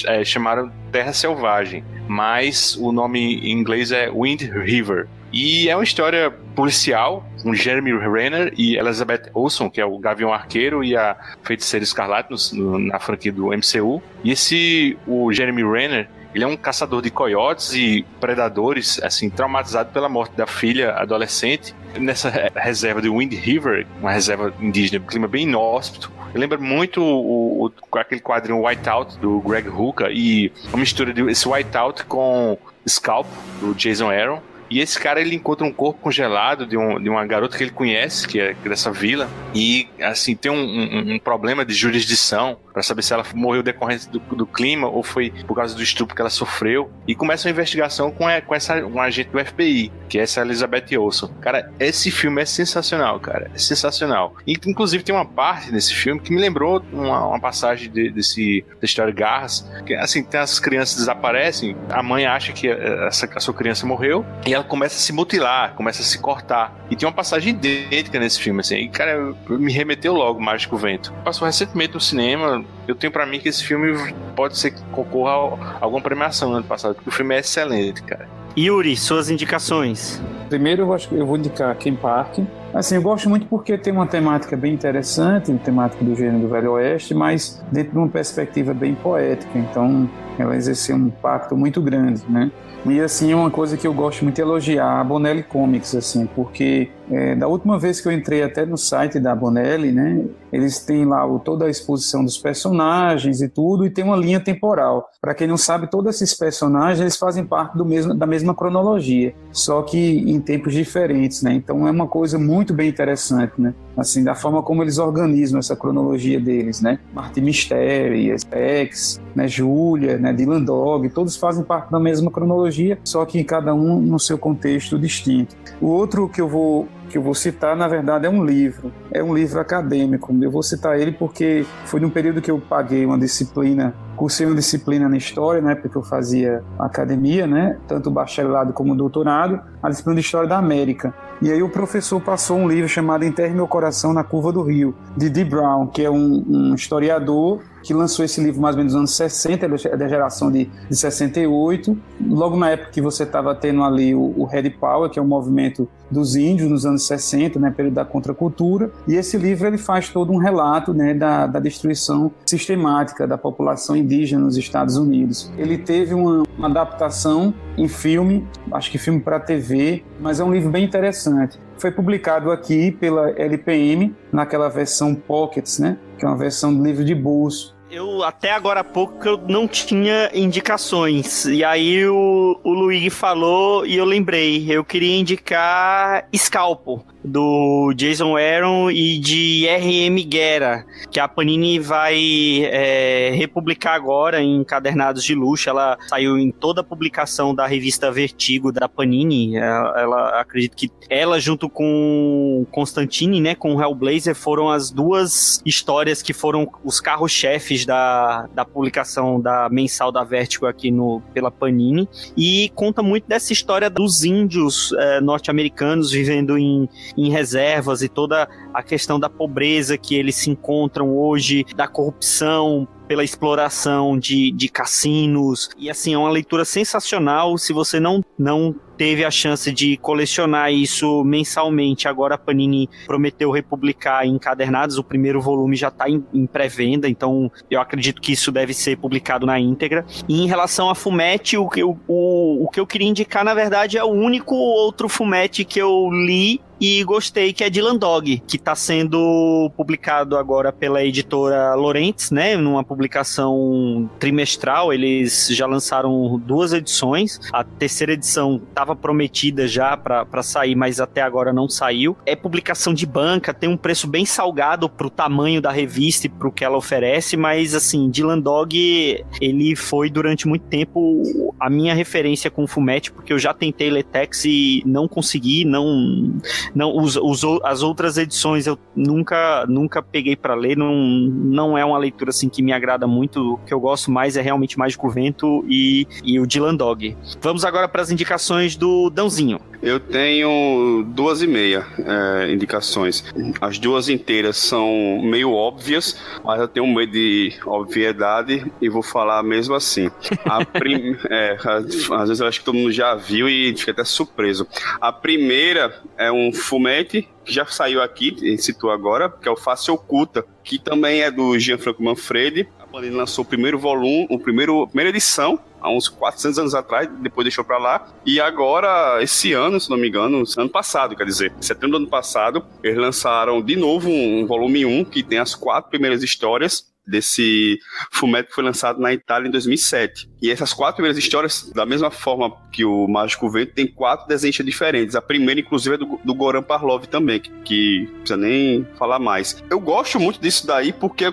é, chamaram Terra Selvagem, mas o nome em inglês é Wind River. E é uma história policial, com Jeremy Renner e Elizabeth Olsen, que é o Gavião Arqueiro e a Feiticeira Escarlate no, na franquia do MCU. E esse, o Jeremy Renner, ele é um caçador de coiotes e predadores, assim, traumatizado pela morte da filha adolescente nessa reserva de Wind River, uma reserva indígena, um clima bem inóspito. Lembra muito o, o, aquele quadrinho Whiteout do Greg Hooker e uma mistura desse Whiteout com Scalp do Jason Aaron E esse cara ele encontra um corpo congelado de, um, de uma garota que ele conhece, que é dessa vila, e assim tem um, um, um problema de jurisdição para saber se ela morreu decorrente do, do, clima ou foi por causa do estupro que ela sofreu. E começa uma investigação com, a, com essa um agente do FBI, que é essa Elizabeth Olsen. Cara, esse filme é sensacional, cara, é sensacional. E, inclusive tem uma parte nesse filme que me lembrou uma, uma passagem de, desse da história Garras, que assim tem as crianças desaparecem, a mãe acha que essa, a sua criança morreu e ela começa a se mutilar, começa a se cortar. E tem uma passagem idêntica nesse filme, assim. E, cara, me remeteu logo Mágico Vento. Passou recentemente no cinema. Eu tenho para mim que esse filme pode ser que concorra a alguma premiação no ano passado, porque o filme é excelente, cara. Yuri, suas indicações. Primeiro eu acho que eu vou indicar Ken Park. Assim, eu gosto muito porque tem uma temática bem interessante, uma temática do gênero do Velho Oeste, mas dentro de uma perspectiva bem poética. Então, ela exerceu um impacto muito grande, né? E assim, uma coisa que eu gosto muito de elogiar a Bonelli Comics, assim, porque é, da última vez que eu entrei até no site da Bonelli, né, eles têm lá o, toda a exposição dos personagens e tudo, e tem uma linha temporal. Para quem não sabe, todos esses personagens eles fazem parte do mesmo, da mesma cronologia, só que em tempos diferentes, né? Então é uma coisa muito bem interessante, né? Assim, da forma como eles organizam essa cronologia deles, né? Martin Mystery, X, né, Julia, né, Dylan Dog, todos fazem parte da mesma cronologia, só que cada um no seu contexto distinto. O outro que eu vou que eu vou citar, na verdade, é um livro. É um livro acadêmico. Eu vou citar ele porque foi num período que eu paguei uma disciplina, cursei uma disciplina na história, né, porque eu fazia academia, né, tanto bacharelado como doutorado, a disciplina de História da América. E aí o professor passou um livro chamado Enterre Meu Coração na Curva do Rio, de Dee Brown, que é um, um historiador que lançou esse livro mais ou menos nos anos 60, ele é da geração de, de 68, logo na época que você estava tendo ali o, o Red Power, que é o movimento dos índios nos anos 60, né, período da contracultura, e esse livro ele faz todo um relato né, da, da destruição sistemática da população indígena nos Estados Unidos. Ele teve uma, uma adaptação em filme, acho que filme para TV, mas é um livro bem interessante. Foi publicado aqui pela LPM, naquela versão Pockets, né, que é uma versão do livro de bolso eu até agora há pouco eu não tinha indicações. E aí o, o Luigi falou e eu lembrei. Eu queria indicar Scalpo do Jason Aaron e de R.M. Guerra, que a Panini vai é, republicar agora em Cadernados de Luxo. Ela saiu em toda a publicação da revista Vertigo da Panini. Ela, ela acredito que ela junto com Constantine, né, com Hellblazer, foram as duas histórias que foram os carros-chefes da, da publicação da mensal da Vertigo aqui no, pela Panini. E conta muito dessa história dos índios é, norte-americanos vivendo em em reservas e toda a questão da pobreza que eles se encontram hoje, da corrupção pela exploração de, de cassinos. E assim, é uma leitura sensacional. Se você não, não teve a chance de colecionar isso mensalmente, agora a Panini prometeu republicar em encadernados. O primeiro volume já está em, em pré-venda, então eu acredito que isso deve ser publicado na íntegra. E em relação a Fumete, o, o, o, o que eu queria indicar, na verdade, é o único outro Fumete que eu li e gostei, que é Dylan Dog, que está sendo publicado agora pela editora Lorentz, né, numa publicação trimestral. Eles já lançaram duas edições. A terceira edição estava prometida já para sair, mas até agora não saiu. É publicação de banca, tem um preço bem salgado para o tamanho da revista e para o que ela oferece, mas assim, Dylan Dog, ele foi durante muito tempo a minha referência com o Fumete, porque eu já tentei ler Tex e não consegui, não não, os, os, as outras edições eu nunca, nunca peguei para ler, não, não é uma leitura assim que me agrada muito. O que eu gosto mais é realmente Mágico Vento e, e o Dylan Dog. Vamos agora para as indicações do Dãozinho. Eu tenho duas e meia é, indicações. As duas inteiras são meio óbvias, mas eu tenho medo de obviedade e vou falar mesmo assim. Prim... é, às vezes eu acho que todo mundo já viu e fica até surpreso. A primeira é um fumete que já saiu aqui, citou agora, que é o Face Oculta, que também é do Gianfranco Manfredi. A Panini lançou o primeiro volume, o primeiro, a primeira edição, há uns 400 anos atrás, depois deixou para lá. E agora, esse ano, se não me engano, ano passado, quer dizer, setembro do ano passado, eles lançaram de novo um, um volume 1, que tem as quatro primeiras histórias desse fumeto que foi lançado na Itália em 2007. E essas quatro primeiras histórias, da mesma forma que o Mágico Vento, tem quatro desenhos diferentes. A primeira, inclusive, é do, do Goran Parlov também, que, que precisa nem falar mais. Eu gosto muito disso daí porque é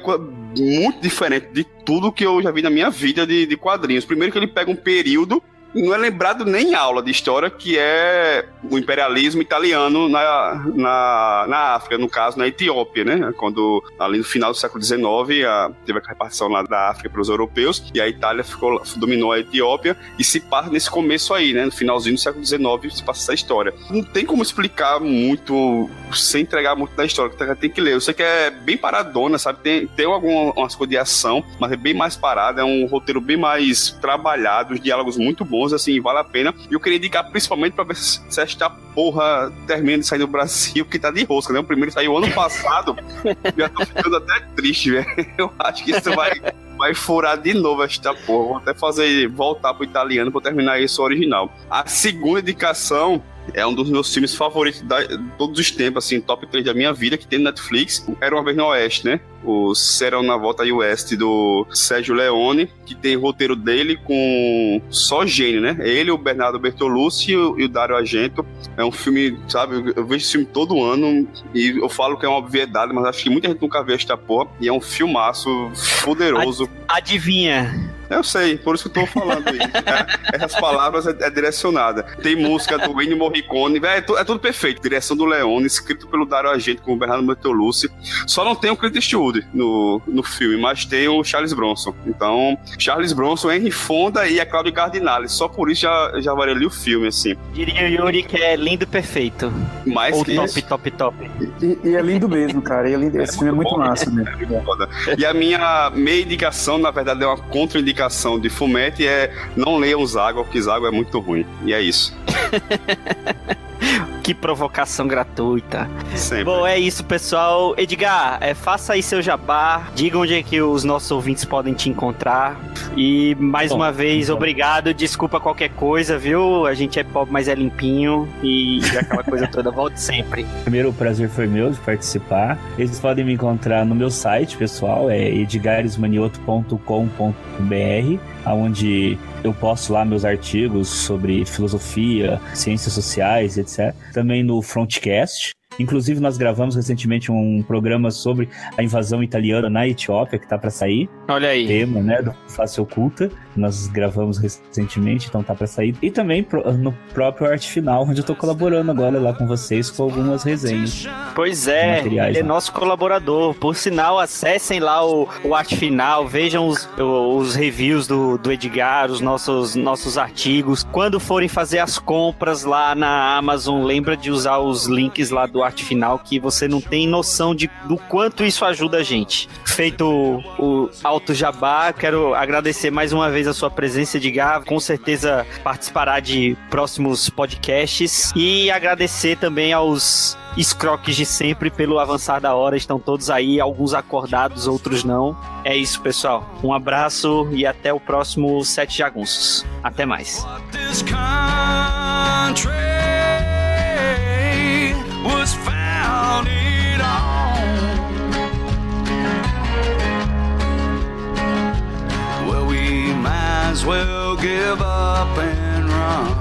muito diferente de tudo que eu já vi na minha vida de, de quadrinhos. Primeiro que ele pega um período não é lembrado nem em aula de história, que é o imperialismo italiano na, na, na África, no caso na Etiópia, né? Quando ali no final do século XIX a, teve a repartição lá da África para os europeus e a Itália ficou, dominou a Etiópia e se passa nesse começo aí, né? No finalzinho do século XIX se passa essa história. Não tem como explicar muito sem entregar muito da história, que tem que ler. Eu sei que é bem paradona, sabe? Tem, tem algumas coisas de ação, mas é bem mais parada, é um roteiro bem mais trabalhado, os diálogos muito bons assim, vale a pena. E eu queria indicar principalmente pra ver se esta porra termina de sair do Brasil, que tá de rosca, né? O primeiro saiu ano passado. já tô ficando até triste, velho. Eu acho que isso vai, vai furar de novo esta porra. Vou até fazer, voltar pro italiano pra terminar isso original. A segunda indicação é um dos meus filmes favoritos de todos os tempos, assim, top 3 da minha vida, que tem no Netflix. Era uma vez no Oeste, né? O Serão na Volta e Oeste do Sérgio Leone, que tem roteiro dele com só gênio, né? Ele, o Bernardo Bertolucci e o Dario Argento. É um filme, sabe? Eu vejo esse filme todo ano e eu falo que é uma obviedade, mas acho que muita gente nunca viu esta porra. E é um filmaço poderoso. Adivinha? Eu sei, por isso que eu tô falando isso. Né? Essas palavras é, é, direcionada. Tem música do Ennio Morricone, é, é, é, tudo perfeito. Direção do Leone, escrito pelo Dario Argento com o Bernardo Bertolucci. Só não tem o Clint Eastwood no, no filme, mas tem o Charles Bronson. Então, Charles Bronson, Henry Fonda e a Claudio Cardinale. Só por isso já, já ali o filme, assim. Diria o Yuri que é lindo perfeito. Mais Ou que top, isso. top, top. E, e é lindo mesmo, cara. E é lindo, esse filme é muito bom, massa né? mesmo. É. E a minha meia indicação, na verdade, é uma contraindicação de Fumete é não leiam Zago, porque Zago é muito ruim. E é isso. Que provocação gratuita. Sempre. Bom, é isso, pessoal. Edgar, é, faça aí seu jabá. Diga onde é que os nossos ouvintes podem te encontrar. E mais Bom, uma vez, então. obrigado. Desculpa qualquer coisa, viu? A gente é pobre, mas é limpinho. E aquela coisa toda. Volte sempre. Primeiro, o prazer foi meu de participar. Eles podem me encontrar no meu site, pessoal, é edgaresmanioto.com.br, onde eu posto lá meus artigos sobre filosofia, ciências sociais, etc. Também no Frontcast. Inclusive, nós gravamos recentemente um programa sobre a invasão italiana na Etiópia, que tá para sair. Olha aí. Tema, né, do Face Oculta. Nós gravamos recentemente, então tá para sair. E também no próprio Arte Final, onde eu tô colaborando agora lá com vocês com algumas resenhas. Pois é, Materiais ele é lá. nosso colaborador. Por sinal, acessem lá o, o arte final, vejam os, os reviews do, do Edgar, os nossos, nossos artigos. Quando forem fazer as compras lá na Amazon, lembra de usar os links lá do arte final, que você não tem noção de, do quanto isso ajuda a gente. Feito o, o Alto Jabá, quero agradecer mais uma vez a sua presença, Edgar. Com certeza participará de próximos podcasts. E agradecer também aos escroques de sempre pelo avançar da hora. Estão todos aí, alguns acordados, outros não. É isso, pessoal. Um abraço e até o próximo Sete Jagunços. Até mais. Was founded on. Well, we might as well give up and run.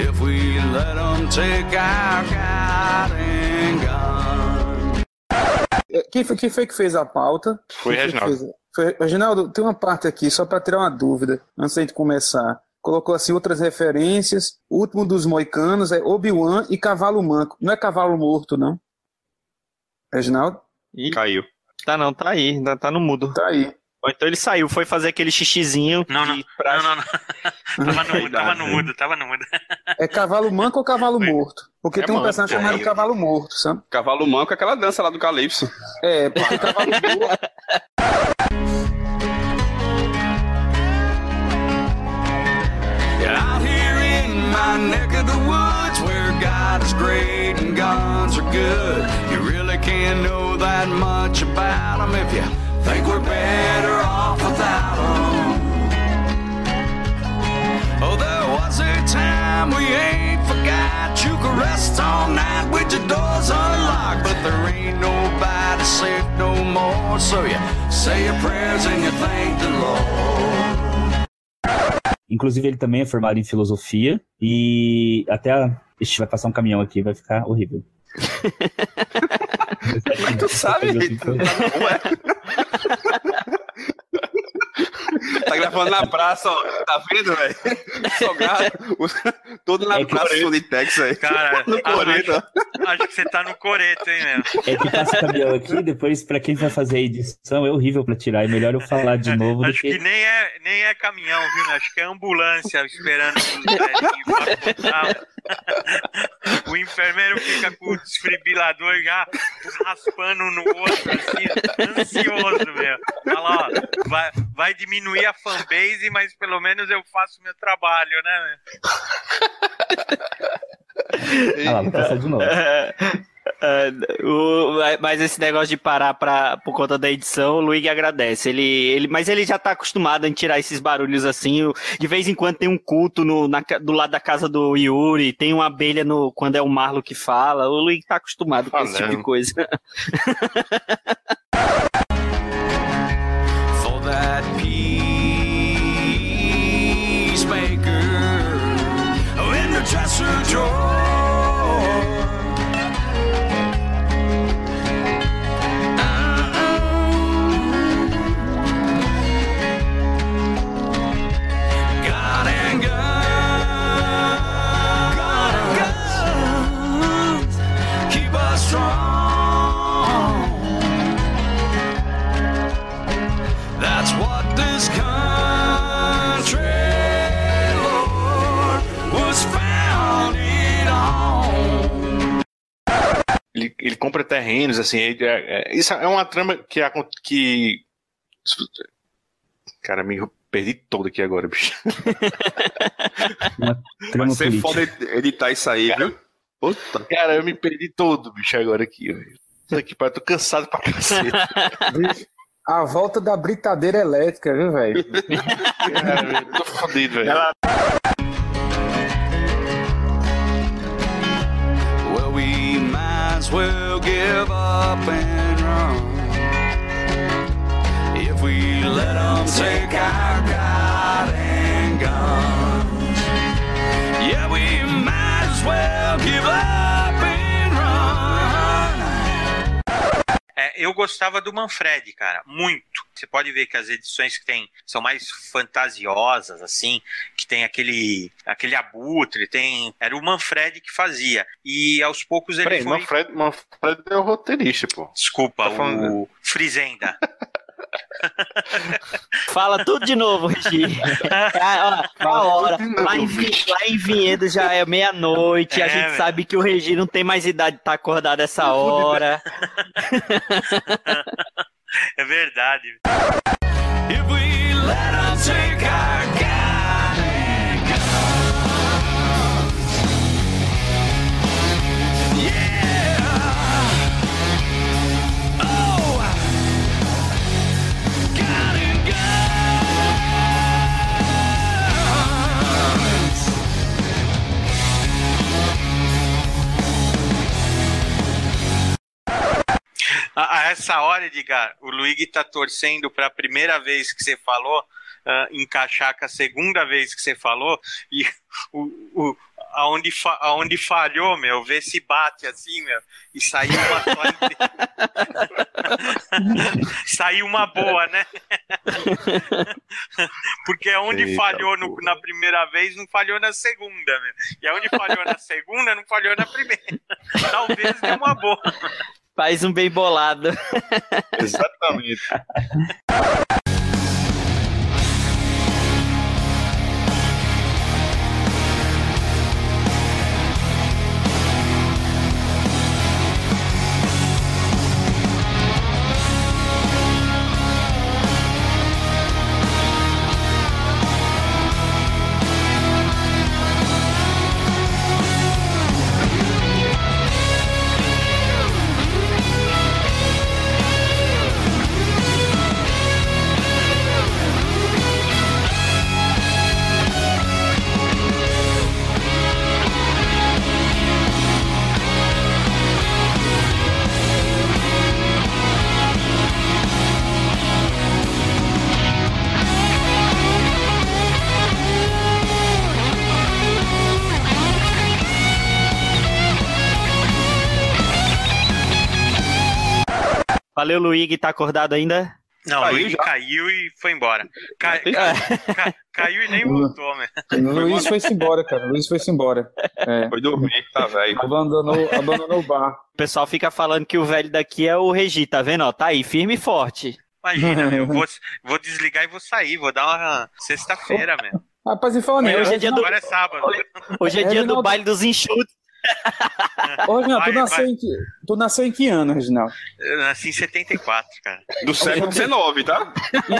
If we let them take our guiding gun. Quem foi, quem foi que fez a pauta? Foi Reginaldo. Foi, Reginaldo, tem uma parte aqui, só para tirar uma dúvida, antes da gente começar. Colocou assim outras referências. O último dos moicanos é Obi-Wan e Cavalo Manco. Não é Cavalo Morto, não? Reginaldo? Caiu. Tá não, tá aí, tá, tá no mudo. Tá aí. Ou então ele saiu, foi fazer aquele xixizinho. Não, não. Não, não, não. tava no mudo, tava no mudo, tava no mudo. É Cavalo Manco ou Cavalo Morto? Porque É tem um manco, personagem chamado é. Cavalo Morto, sabe? Cavalo Manco é aquela dança lá do Calypso. É, porque Cavalo Morto. My neck of the woods where God is great and guns are good. You really can't know that much about them if you think we're better off without them. Oh, there was a time we ain't forgot. You could rest all night with your doors unlocked, but there ain't nobody safe no more. So you say your prayers and you thank the Lord. Inclusive, ele também é formado em filosofia e até a... Ixi, vai passar um caminhão aqui, vai ficar horrível. Mas tu sabe, Vitor. Tá gravando na praça, ó. Tá vendo, velho? Sogado. Todo na praça do Unitex aí. Cara, no coreto. acho, acho que você tá no coreto, hein, meu? É que passa o caminhão aqui, depois, pra quem vai fazer a edição, é horrível pra tirar. É melhor eu falar de novo do Acho que nem é, nem é caminhão, viu? Acho que é ambulância esperando os. O enfermeiro fica com o desfibrilador já raspando no outro, assim, ansioso, meu. Olha lá, ó, vai, vai diminuir a fanbase, mas pelo menos eu faço meu trabalho, né? Ah lá, vou passar de novo. É, o- mas esse negócio de parar pra, por conta da edição, o Luigi agradece. Ele, ele, mas ele já tá acostumado a tirar esses barulhos assim. De vez em quando tem um culto no, na do lado da casa do Yuri, tem uma abelha no, quando é o Marlo que fala. O Luigi tá acostumado com esse tipo de Falando. coisa. peacemaker oh, in the dresser drawer. Terrenos, assim. ele- é- é- isso é uma trama que. que cara, me perdi todo aqui agora, bicho. Vai ser política. foda ed- editar isso aí, viu? Puta. Cara, eu me perdi todo, bicho, agora aqui. Isso aqui, pai, eu tô cansado pra cacete. A volta da britadeira elétrica, viu, velho? Cara, tô fodido, velho. Well, might as well give up and run. If we let them take our God and guns. Yeah, we might as well give up É, eu gostava do Manfred, cara, muito. Você pode ver que as edições que tem são mais fantasiosas, assim, que tem aquele aquele abutre, tem era o Manfred que fazia. E aos poucos ele Peraí, foi Manfred, Manfred é o roteirista, pô. Desculpa, Tá o Frizenda. Fala tudo de novo, Regi. Ah, ó, uma hora. Lá em, lá em Vinhedo já é meia-noite. a É, gente velho. sabe que o Regi não tem mais idade de estar acordado essa hora. É verdade. If we let take our A, a essa hora, Edgar, o Luigi tá torcendo pra primeira vez que você falou ah, encaixar com a segunda vez que você falou e o, o, aonde, fa, aonde falhou, meu, vê se bate assim, meu, e saiu uma saiu uma boa, né? Porque aonde Eita, falhou no- na primeira vez, não falhou na segunda, meu. E aonde falhou na segunda, não falhou na primeira. Talvez dê uma boa. Faz um bem bolado. Exatamente. Valeu, Luigi, tá acordado ainda? Não, o Luigi caiu e foi embora. Ca- ca- ca- caiu e nem voltou, né? O Luiz foi-se embora, cara. O Luiz foi-se embora. É. Foi dormir, tá velho. Abandonou, abandonou o bar. O pessoal fica falando que o velho daqui é o Regi, tá vendo? Ó, tá aí, firme e forte. Imagina, eu vou, vou desligar e vou sair, vou dar uma sexta-feira, meu. Rapaz, e falando Hoje é dia do- Agora é sábado. Hoje é dia do baile dos enxutos. Ô, Reginaldo, tu nasceu, vai. em que, tu nasceu em que ano, Reginaldo? Eu nasci em 74, cara. Do século XIX, tá?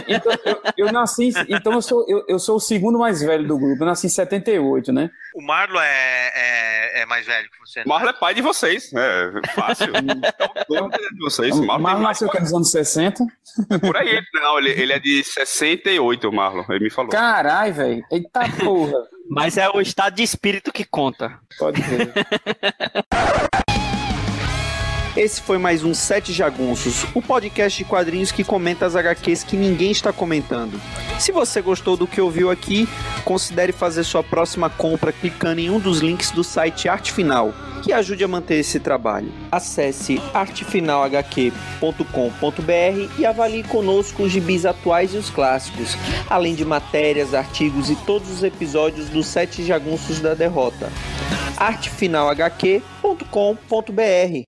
Então, eu, eu nasci. em- Então, eu sou, eu, eu sou o segundo mais velho do grupo. Eu nasci em 78, né? O Marlon é, é, é mais velho que você. né? Marlon é pai de vocês. É fácil. É o dono de vocês. Marlon tem mais nasceu nos anos 60. por aí. Não, ele, ele é de 68, Marlon. Ele me falou. Caralho, velho. Eita porra. Mas é o estado de espírito que conta. Pode crer. Esse foi mais um Sete Jagunços, o podcast de quadrinhos que comenta as HQs que ninguém está comentando. Se você gostou do que ouviu aqui, considere fazer sua próxima compra clicando em um dos links do site Arte Final, que ajude a manter esse trabalho. Acesse artefinalhq.com.br e avalie conosco os gibis atuais e os clássicos, além de matérias, artigos e todos os episódios dos Sete Jagunços da Derrota. artefinalhq.com.br